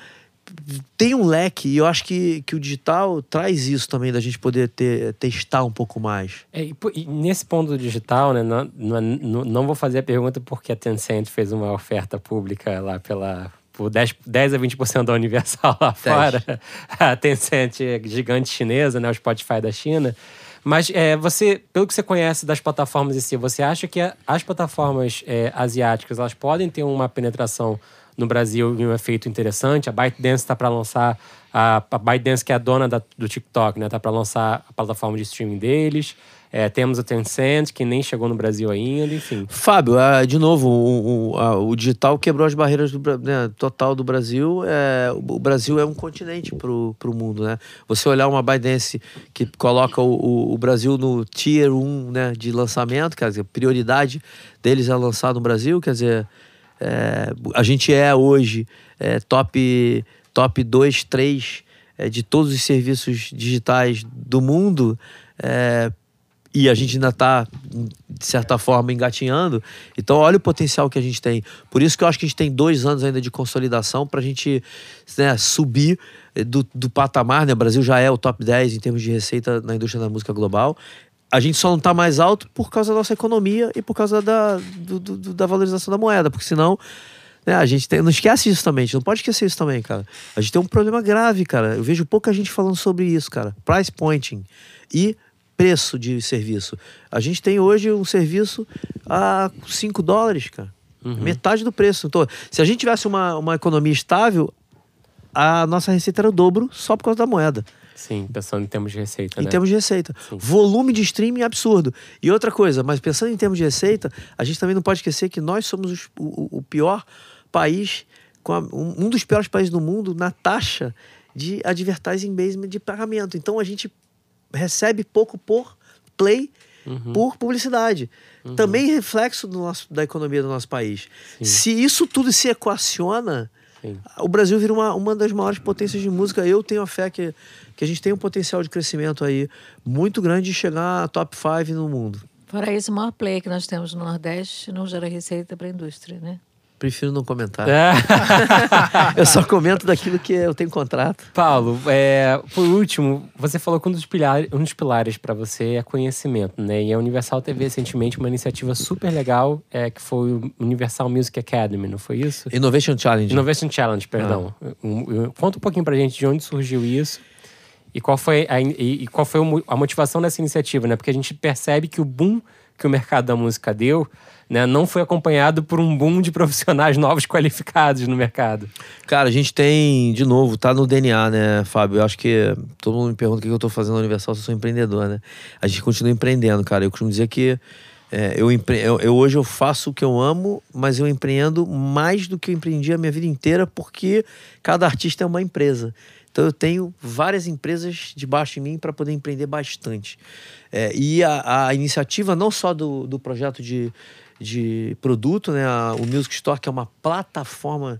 tem um leque, e eu acho que, que o digital traz isso também, da gente poder ter, testar um pouco mais. É, e, e nesse ponto do digital, né, não, não, não- não vou fazer a pergunta porque a Tencent fez uma oferta pública lá pela por 10, 10 a 20% da Universal lá fora. (laughs) A Tencent é gigante chinesa, né, o Spotify da China. Mas é, você, pelo que você conhece das plataformas em si, você acha que as plataformas é, asiáticas elas podem ter uma penetração no Brasil e um efeito interessante? A ByteDance está para lançar a, a ByteDance que é a dona da- do TikTok, né? Tá para lançar a plataforma de streaming deles. É, temos a Tencent que nem chegou no Brasil ainda, enfim. Fábio, ah, de novo, o, o- a- o digital quebrou as barreiras do, né, total do Brasil. É, o o Brasil é um continente pro, pro mundo, né? Você olhar uma ByteDance que coloca o, o- o Brasil no tier 1 né, de lançamento, quer dizer, prioridade deles é lançar no Brasil, quer dizer, é, a gente é hoje é, top, top 2, 3 é, de todos os serviços digitais do mundo. é, e a gente ainda está, de certa forma, engatinhando. Então, olha o potencial que a gente tem. Por isso que eu acho que a gente tem dois anos ainda de consolidação para a gente né, subir eh, do, do patamar. Né? O Brasil já é o top 10 em termos de receita na indústria da música global. A gente só não está mais alto por causa da nossa economia e por causa da, do- do- da valorização da moeda, porque senão. né, a gente tem, não esquece isso também, a gente não pode esquecer isso também, cara. A gente tem um problema grave, cara. Eu vejo pouca gente falando sobre isso, cara. Price pointing e preço de serviço. A gente tem hoje um serviço a 5 dólares, cara. Metade do preço. Então, se a gente tivesse uma, uma economia estável, a nossa receita era o dobro só por causa da moeda. Sim, pensando em termos de receita, Em né? termos de receita. Sim. Volume de streaming absurdo. E outra coisa, mas pensando em termos de receita, a gente também não pode esquecer que nós somos os- o, o- pior país, com a- um, um dos piores países do mundo na taxa de advertising basement de pagamento. Então a gente recebe pouco por play por publicidade. Também reflexo do nosso, da economia do nosso país. Se isso tudo se equaciona, Sim. o Brasil vira uma, uma das maiores potências de música. Eu tenho a fé que, que a gente tem um potencial de crescimento aí muito grande de chegar a top 5 no mundo. Fora isso, o maior play que nós temos no Nordeste não gera receita para a indústria, né? Prefiro não comentar. É. (laughs) Eu só comento daquilo que eu tenho contrato. Paulo, é, por último, você falou que um dos pilares, um dos pilares para você é conhecimento, né? E a Universal teve recentemente uma iniciativa super legal, é, que foi o Universal Music Academy, não foi isso? Innovation Challenge. Innovation Challenge, perdão. Um- Conta um pouquinho pra gente de onde surgiu isso e qual foi a, e, e qual foi a motivação dessa iniciativa, né? Porque a gente percebe que o boom que o mercado da música deu, né, não foi acompanhado por um boom de profissionais (laughs) novos qualificados no mercado. Cara, a gente tem, de novo, tá no DNA, né, Fábio? Eu acho que todo mundo me pergunta o que eu tô fazendo na Universal se eu sou empreendedor, né? A gente continua empreendendo, cara. Eu costumo dizer que é, eu, empre... eu, eu hoje eu faço o que eu amo, mas eu empreendo mais do que eu empreendi a minha vida inteira, porque cada artista é uma empresa. Então eu tenho várias empresas debaixo de mim para poder empreender bastante. É, e a, a iniciativa não só do, do projeto de, de produto, né, o Music Store, que é uma plataforma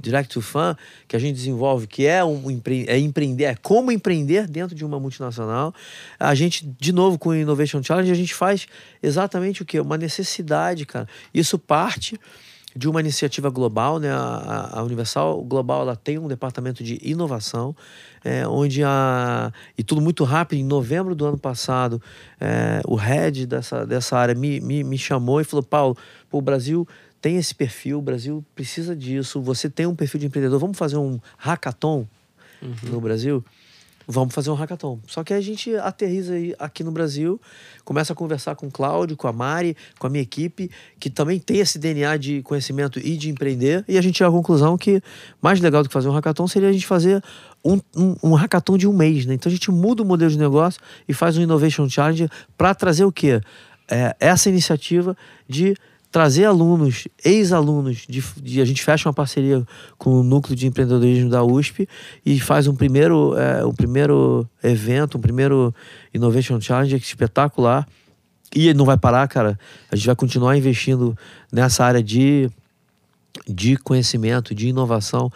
direct to fan que a gente desenvolve, que é um é empreender, é como empreender dentro de uma multinacional. A gente, de novo, com o Innovation Challenge, a gente faz exatamente o que? Uma necessidade, cara. Isso parte de uma iniciativa global, né? A, a- Universal Global ela tem um departamento de inovação, é, onde a e tudo muito rápido. Em novembro do ano passado, é, o head dessa, dessa área me, me, me chamou e falou: Paulo, pô, o Brasil tem esse perfil, o Brasil precisa disso. Você tem um perfil de empreendedor, vamos fazer um hackathon no Brasil? Vamos fazer um hackathon. Só que a gente aterriza aqui no Brasil, começa a conversar com o Cláudio, com a Mari, com a minha equipe, que também tem esse DNA de conhecimento e de empreender, e a gente chega à conclusão que mais legal do que fazer um hackathon seria a gente fazer um, um, um hackathon de um mês, né? Então a gente muda o modelo de negócio e faz um Innovation Challenge para trazer o quê? É, essa iniciativa de trazer alunos, ex-alunos, de, de- a gente fecha uma parceria com o núcleo de empreendedorismo da USP e faz um primeiro, é, um primeiro evento, um primeiro Innovation Challenge espetacular. E não vai parar, cara. A gente vai continuar investindo nessa área de, de conhecimento, de inovação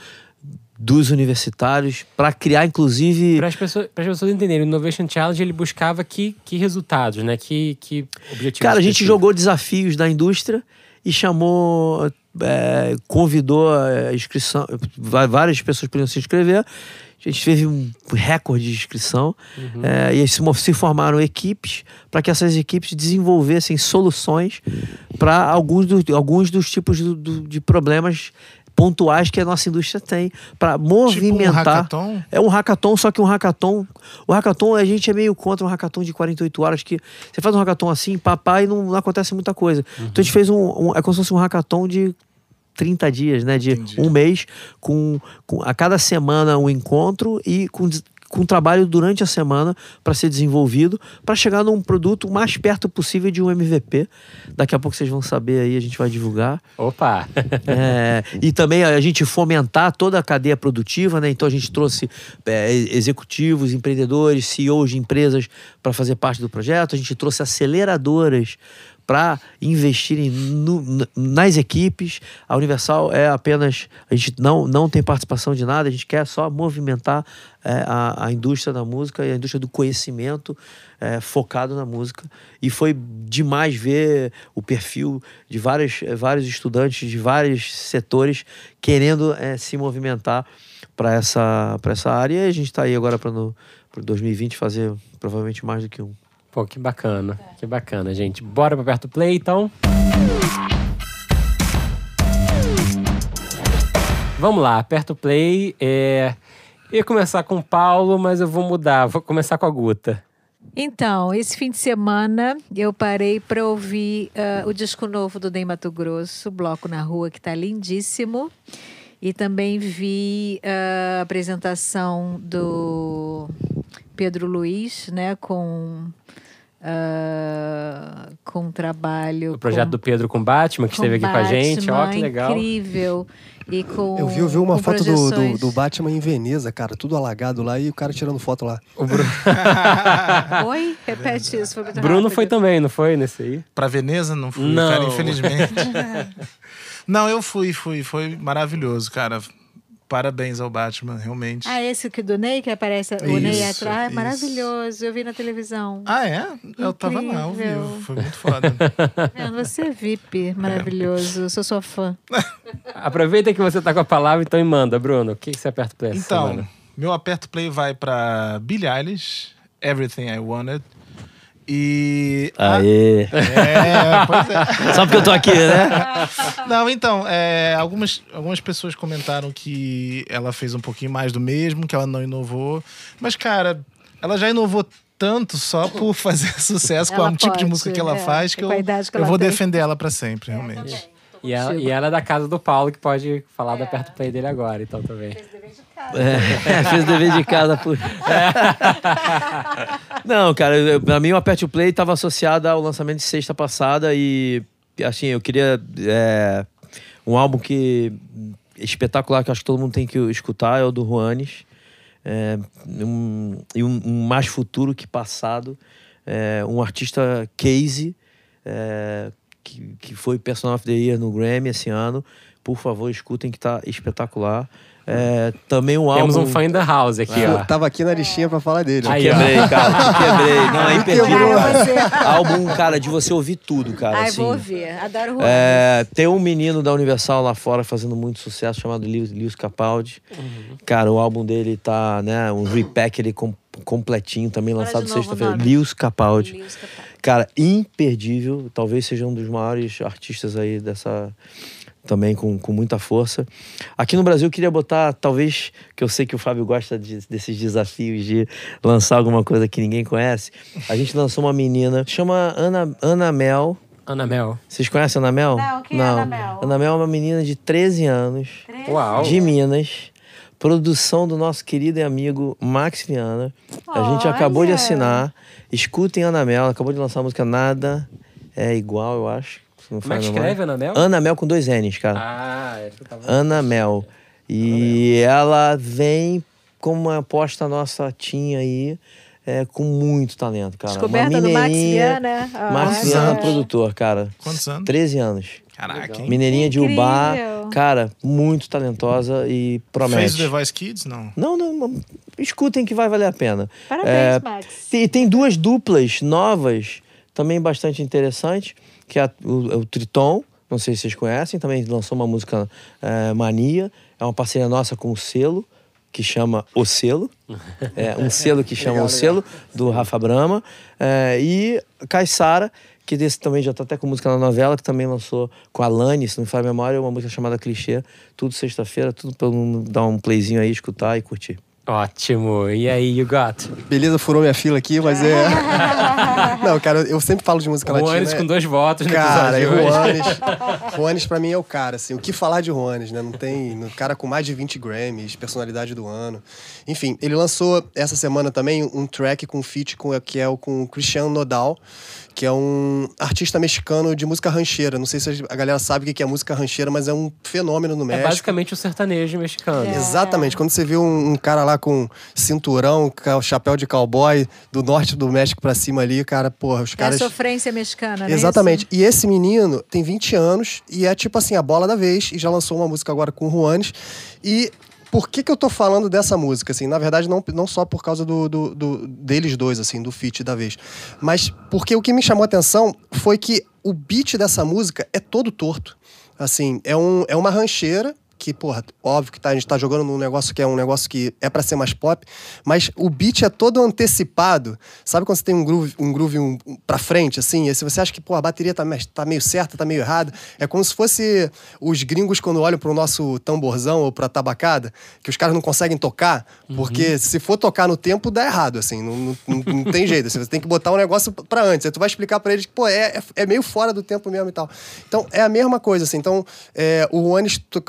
dos universitários para criar, inclusive. Para as pessoas, pras pessoas entenderem, o Innovation Challenge ele buscava que, que resultados, né? Que, que objetivos. Cara, a gente jogou desafios da indústria e chamou, é, convidou a inscrição, várias pessoas podiam se inscrever. A gente teve um recorde de inscrição é, e se, formaram equipes para que essas equipes desenvolvessem soluções para alguns, do- alguns dos tipos do- do- de problemas pontuais que a nossa indústria tem para Tipo um movimentar. hackathon? É um hackathon, só que um hackathon. O hackathon, a gente é meio contra um hackathon de 48 horas, que você faz um hackathon assim, papai, não, não acontece muita coisa. Então a gente fez um, um. É como se fosse um hackathon de 30 dias, né? De Entendi. um mês, com, com a cada semana um encontro e com. Com trabalho durante a semana para ser desenvolvido, para chegar num produto o mais perto possível de um MVP. Daqui a pouco vocês vão saber aí, a gente vai divulgar. Opa! (laughs) É, e também a gente fomentar toda a cadeia produtiva, né? Então a gente trouxe é, executivos, empreendedores, CEOs de empresas para fazer parte do projeto. A gente trouxe aceleradoras para investirem nas equipes. A Universal é apenas. A gente não, não tem participação de nada, a gente quer só movimentar é, a, a indústria da música e a indústria do conhecimento é, focado na música. E foi demais ver o perfil de vários, eh, vários estudantes de vários setores querendo eh, se movimentar para essa, essa área. E a gente está aí agora para 2020 fazer provavelmente mais do que um. Pô, que bacana. Que bacana, gente. Bora pra perto do play, então? Vamos lá, aperta o play. É... Ia começar com o Paulo, mas eu vou mudar. Vou começar com a Guta. Então, esse fim de semana eu parei para ouvir ah, o disco novo do Ney Mato Grosso, Bloco na Rua, que está lindíssimo. E também vi ah, a apresentação do Pedro Luiz, né, com, ah, com um trabalho. O projeto com, do Pedro com Batman, que com esteve aqui com a gente. Ó, Batman, que legal. Incrível. E com, Eu vi, eu vi uma com foto do, do, do Batman em Veneza, cara, tudo alagado lá e o cara tirando foto lá. O Bruno, (laughs) Oi? Repete isso. Foi muito Bruno rápido. foi também, não foi nesse aí? Pra Veneza não fui, Não. cara, infelizmente. (laughs) não, eu fui, fui. Foi maravilhoso, cara. Parabéns ao Batman, realmente. Ah, esse que do Ney, que aparece o Ney Isso, atrás, é isso. maravilhoso. Eu vi na televisão. Ah, é? Eu tava lá ao Incrível. vivo. Foi muito foda. (laughs) Você é VIP, maravilhoso. Eu sou sua fã. (laughs) Aproveita que você tá com a palavra, então e manda, Bruno. O que, que você aperta play essa Então, semana? meu aperto play vai pra Billie Eilish, Everything I Wanted. E. Aê! É, pois é. (laughs) Só porque eu tô aqui, né? (laughs) Não, então, é, algumas, algumas pessoas comentaram que ela fez um pouquinho mais do mesmo, que ela não inovou. Mas, cara, ela já inovou tanto só por (laughs) fazer sucesso com o tipo de música que ela é, faz que eu, que eu vou tem. defender ela pra sempre, realmente. E ela, e ela é da casa do Paulo, que pode falar do aperto play dele agora, então também. É, (laughs) fez dever de casa por. Não, cara, eu, pra mim o Aperte o Play estava associado ao lançamento de sexta passada e, assim, eu queria. é, um álbum que. espetacular, que acho que todo mundo tem que escutar, é o do Juanes. É, um, e um, um mais futuro que passado. É, um artista case, é, que, que foi Personal of the Year no Grammy esse ano. Por favor, escutem que tá espetacular. É, também um Temos álbum. um fã in the house aqui, Eu ó. tava aqui na listinha pra falar dele. Aí, Quebrei, cara. Quebrei. Não, é (laughs) imperdível. Álbum, cara, de você ouvir tudo, cara. Ai, assim. vou ouvir. Adoro o É, tem um menino da Universal lá fora fazendo muito sucesso chamado Lewis, Lewis Capaldi. Cara, o álbum dele tá, né, um repack ele com- completinho, também Fala lançado sexta-feira. Lewis Capaldi. Lewis Capaldi. Cara, imperdível. Talvez seja um dos maiores artistas aí dessa. Também com, com muita força. Aqui no Brasil eu queria botar, talvez, que eu sei que o Fábio gosta de- desses desafios de lançar alguma coisa que ninguém conhece. A gente lançou uma menina, chama Ana, Ana Mel. Ana Mel. Vocês conhecem a Ana Mel? Não, quem é Ana Mel? Ana Mel é uma menina de 13 anos, Uau. de Minas. Produção do nosso querido e amigo Max Viana. A gente acabou de Olha. assinar. Escutem Ana Mel, acabou de lançar a música Nada é Igual, eu acho. Como é que escreve Ana Mel? Ana Mel com dois N's, cara. Ah, essa eu tava... Ana Mel. E ela vem como uma aposta nossa tinha aí, é, com muito talento, cara. Descoberta Uma do Max Viana. Ah, Max Viana, anos? produtor, cara. Quantos anos? 13 anos. Caraca, hein? Mineirinha de. Ubá. Cara, muito talentosa e promete. Fez o The Voice Kids? Não. Não, não, não, escutem que vai valer a pena. Parabéns, É, Max. Tem, tem duas duplas novas, também bastante interessantes, que é a- o, é o Triton, não sei se vocês conhecem, também lançou uma música é, Mania, é uma parceria nossa com o selo, que chama O Selo, é um (laughs) selo que chama O Selo, do Rafa Brama, é, e Caissara, que desse também já tá até com música na novela, que também lançou com a Lani, se não me falha a memória, uma música chamada Clichê. Tudo sexta-feira, tudo um- dar um playzinho aí, escutar e curtir. Ótimo. E aí, you got? Beleza, furou minha fila aqui, mas é. (laughs) Não, cara, eu sempre falo de música latina. Juanes é- com dois votos no Cara, e. Juanes. (laughs) Juanes pra mim é o cara, assim. O que falar de Juanes, né? Não tem. Um cara com mais de 20 Grammys, personalidade do ano. Enfim, ele lançou essa semana também um track com feat com, que é o com o Cristiano Nodal, que é um artista mexicano de música rancheira. Não sei se a galera sabe o que é música rancheira, mas é um fenômeno no É México. basicamente o sertanejo mexicano. Exatamente. Quando você vê um, um cara lá com cinturão, chapéu de cowboy, do norte do México pra cima ali, cara, porra, os É a caras. sofrência mexicana, né? Exatamente. E esse menino tem 20 anos e é tipo assim, a bola da vez, e já lançou uma música agora com o Juanes. E por que, que eu tô falando dessa música? Assim, na verdade, não, não só por causa do, do- do- deles dois, assim, do feat da vez. Mas porque o que me chamou a atenção foi que o beat dessa música é todo torto. Assim, é, um, é uma rancheira que, porra, óbvio que tá, a gente tá jogando num negócio que é um negócio que é pra ser mais pop, mas o beat é todo antecipado. Sabe quando você tem um groove, um groove um, um pra frente, assim? E se você acha que, pô, a bateria tá, tá meio certa, tá meio errada, é como se fosse os gringos quando olham pro nosso tamborzão ou pra tabacada, que os caras não conseguem tocar, porque se for tocar no tempo, dá errado, assim, não, não, não- não tem jeito. assim, você tem que botar um negócio pra antes. Aí tu vai explicar pra eles que, pô, é, é, é meio fora do tempo mesmo e tal. Então, é a mesma coisa, assim. Então, é, o Juanes tô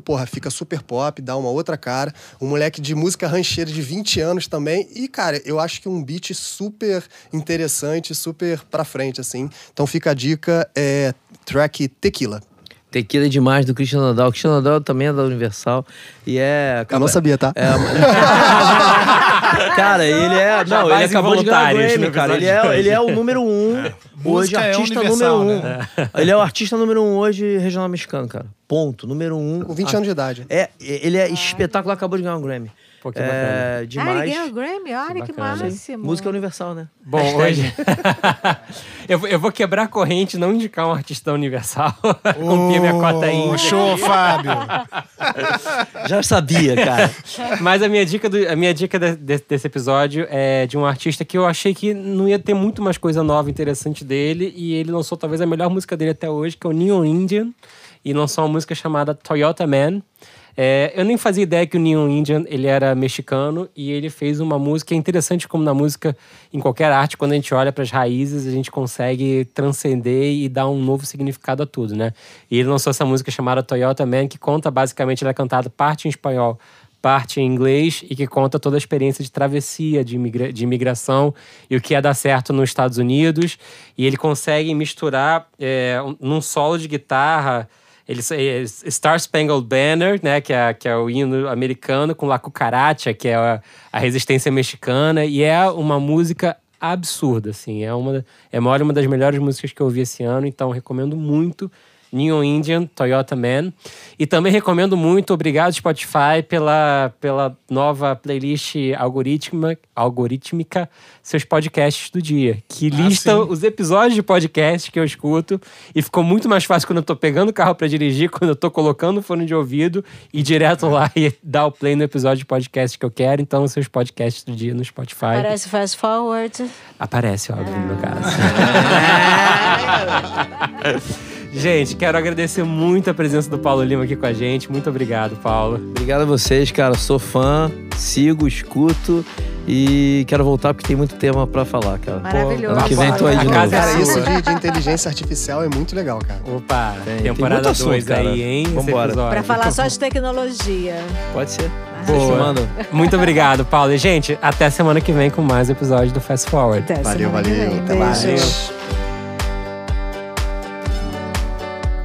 porra, fica super pop, dá uma outra cara. Um moleque de música rancheira de 20 anos também. E, cara, eu acho que um beat super interessante, super pra frente, assim. Então fica a dica, é track Tequila. Tequila é demais do Cristiano Nadal. O Cristiano Nadal também é da Universal. E é. Eu não sabia, tá? (laughs) Cara, ele é. Não, ele acabou de ganhar involuntários Grammy, no cara. Ele é, hoje. ele é o número um. Hoje, Música é artista universal, número um. né? Ele é o artista número um hoje regional mexicano, cara. Ponto. Número um. Com 20 anos de idade. É, ele é espetacular, acabou de ganhar um Grammy. Pô, que é, Ah, ele demais. ganhou o Grammy? Olha que, bacana. máximo. Música universal, né? Bom, hoje. (laughs) eu, vou- eu vou quebrar a corrente, não indicar um artista universal. (laughs) Cumprir a minha cota aí. Show, Fábio. (laughs) Já sabia, cara. Mas a minha dica, do- a minha dica de- de- desse episódio é de um artista que eu achei que não ia ter muito mais coisa nova interessante dele. E ele lançou talvez a melhor música dele até hoje, que é o Neon Indian. E lançou uma música chamada Toyota Man. É, eu nem fazia ideia que o Neon Indian ele era mexicano e ele fez uma música é interessante como na música em qualquer arte quando a gente olha para as raízes a gente consegue transcender e dar um novo significado a tudo, né? E ele lançou essa música chamada Toyota Man que conta basicamente ela é cantada parte em espanhol parte em inglês e que conta toda a experiência de travessia, de, imigra de imigração e o que ia dar certo nos Estados Unidos. E ele consegue misturar é, um- num solo de guitarra. Ele, Star Spangled Banner, né, que é, que é o hino americano, com La Cucaracha, que é a, a resistência mexicana, e é uma música absurda, assim. É uma, é uma das melhores músicas que eu ouvi esse ano, então recomendo muito. Neon Indian, Toyota Man. E também recomendo muito, obrigado Spotify pela, pela nova playlist algorítmica, algorítmica Seus Podcasts do Dia, que lista sim. os episódios de podcast que eu escuto. E ficou muito mais fácil quando eu tô pegando o carro para dirigir, (laughs) quando eu tô colocando o fone de ouvido e direto lá e dar o play no episódio de podcast que eu quero. Então, seus podcasts do dia no Spotify. Parece fast forward. Aparece, óbvio, no meu caso. (laughs) (laughs) gente, quero agradecer muito a presença do Paulo Lima aqui com a gente. Muito obrigado, Paulo. Obrigado a vocês, cara. Sou fã, sigo, escuto e quero voltar porque tem muito tema pra falar, cara. Maravilhoso. Ano que vem tô aí de casa novo. é Cara, isso de, de inteligência artificial é muito legal, cara. Opa, Tem- tem temporada muito assunto, 2 cara. aí, hein? Vambora. Pra falar só de tecnologia. Pode ser. Boa. Muito obrigado, Paulo. E, gente, até semana que vem com mais episódio do Fast Forward. Até Valeu, semana que valeu. Até Beijo. mais.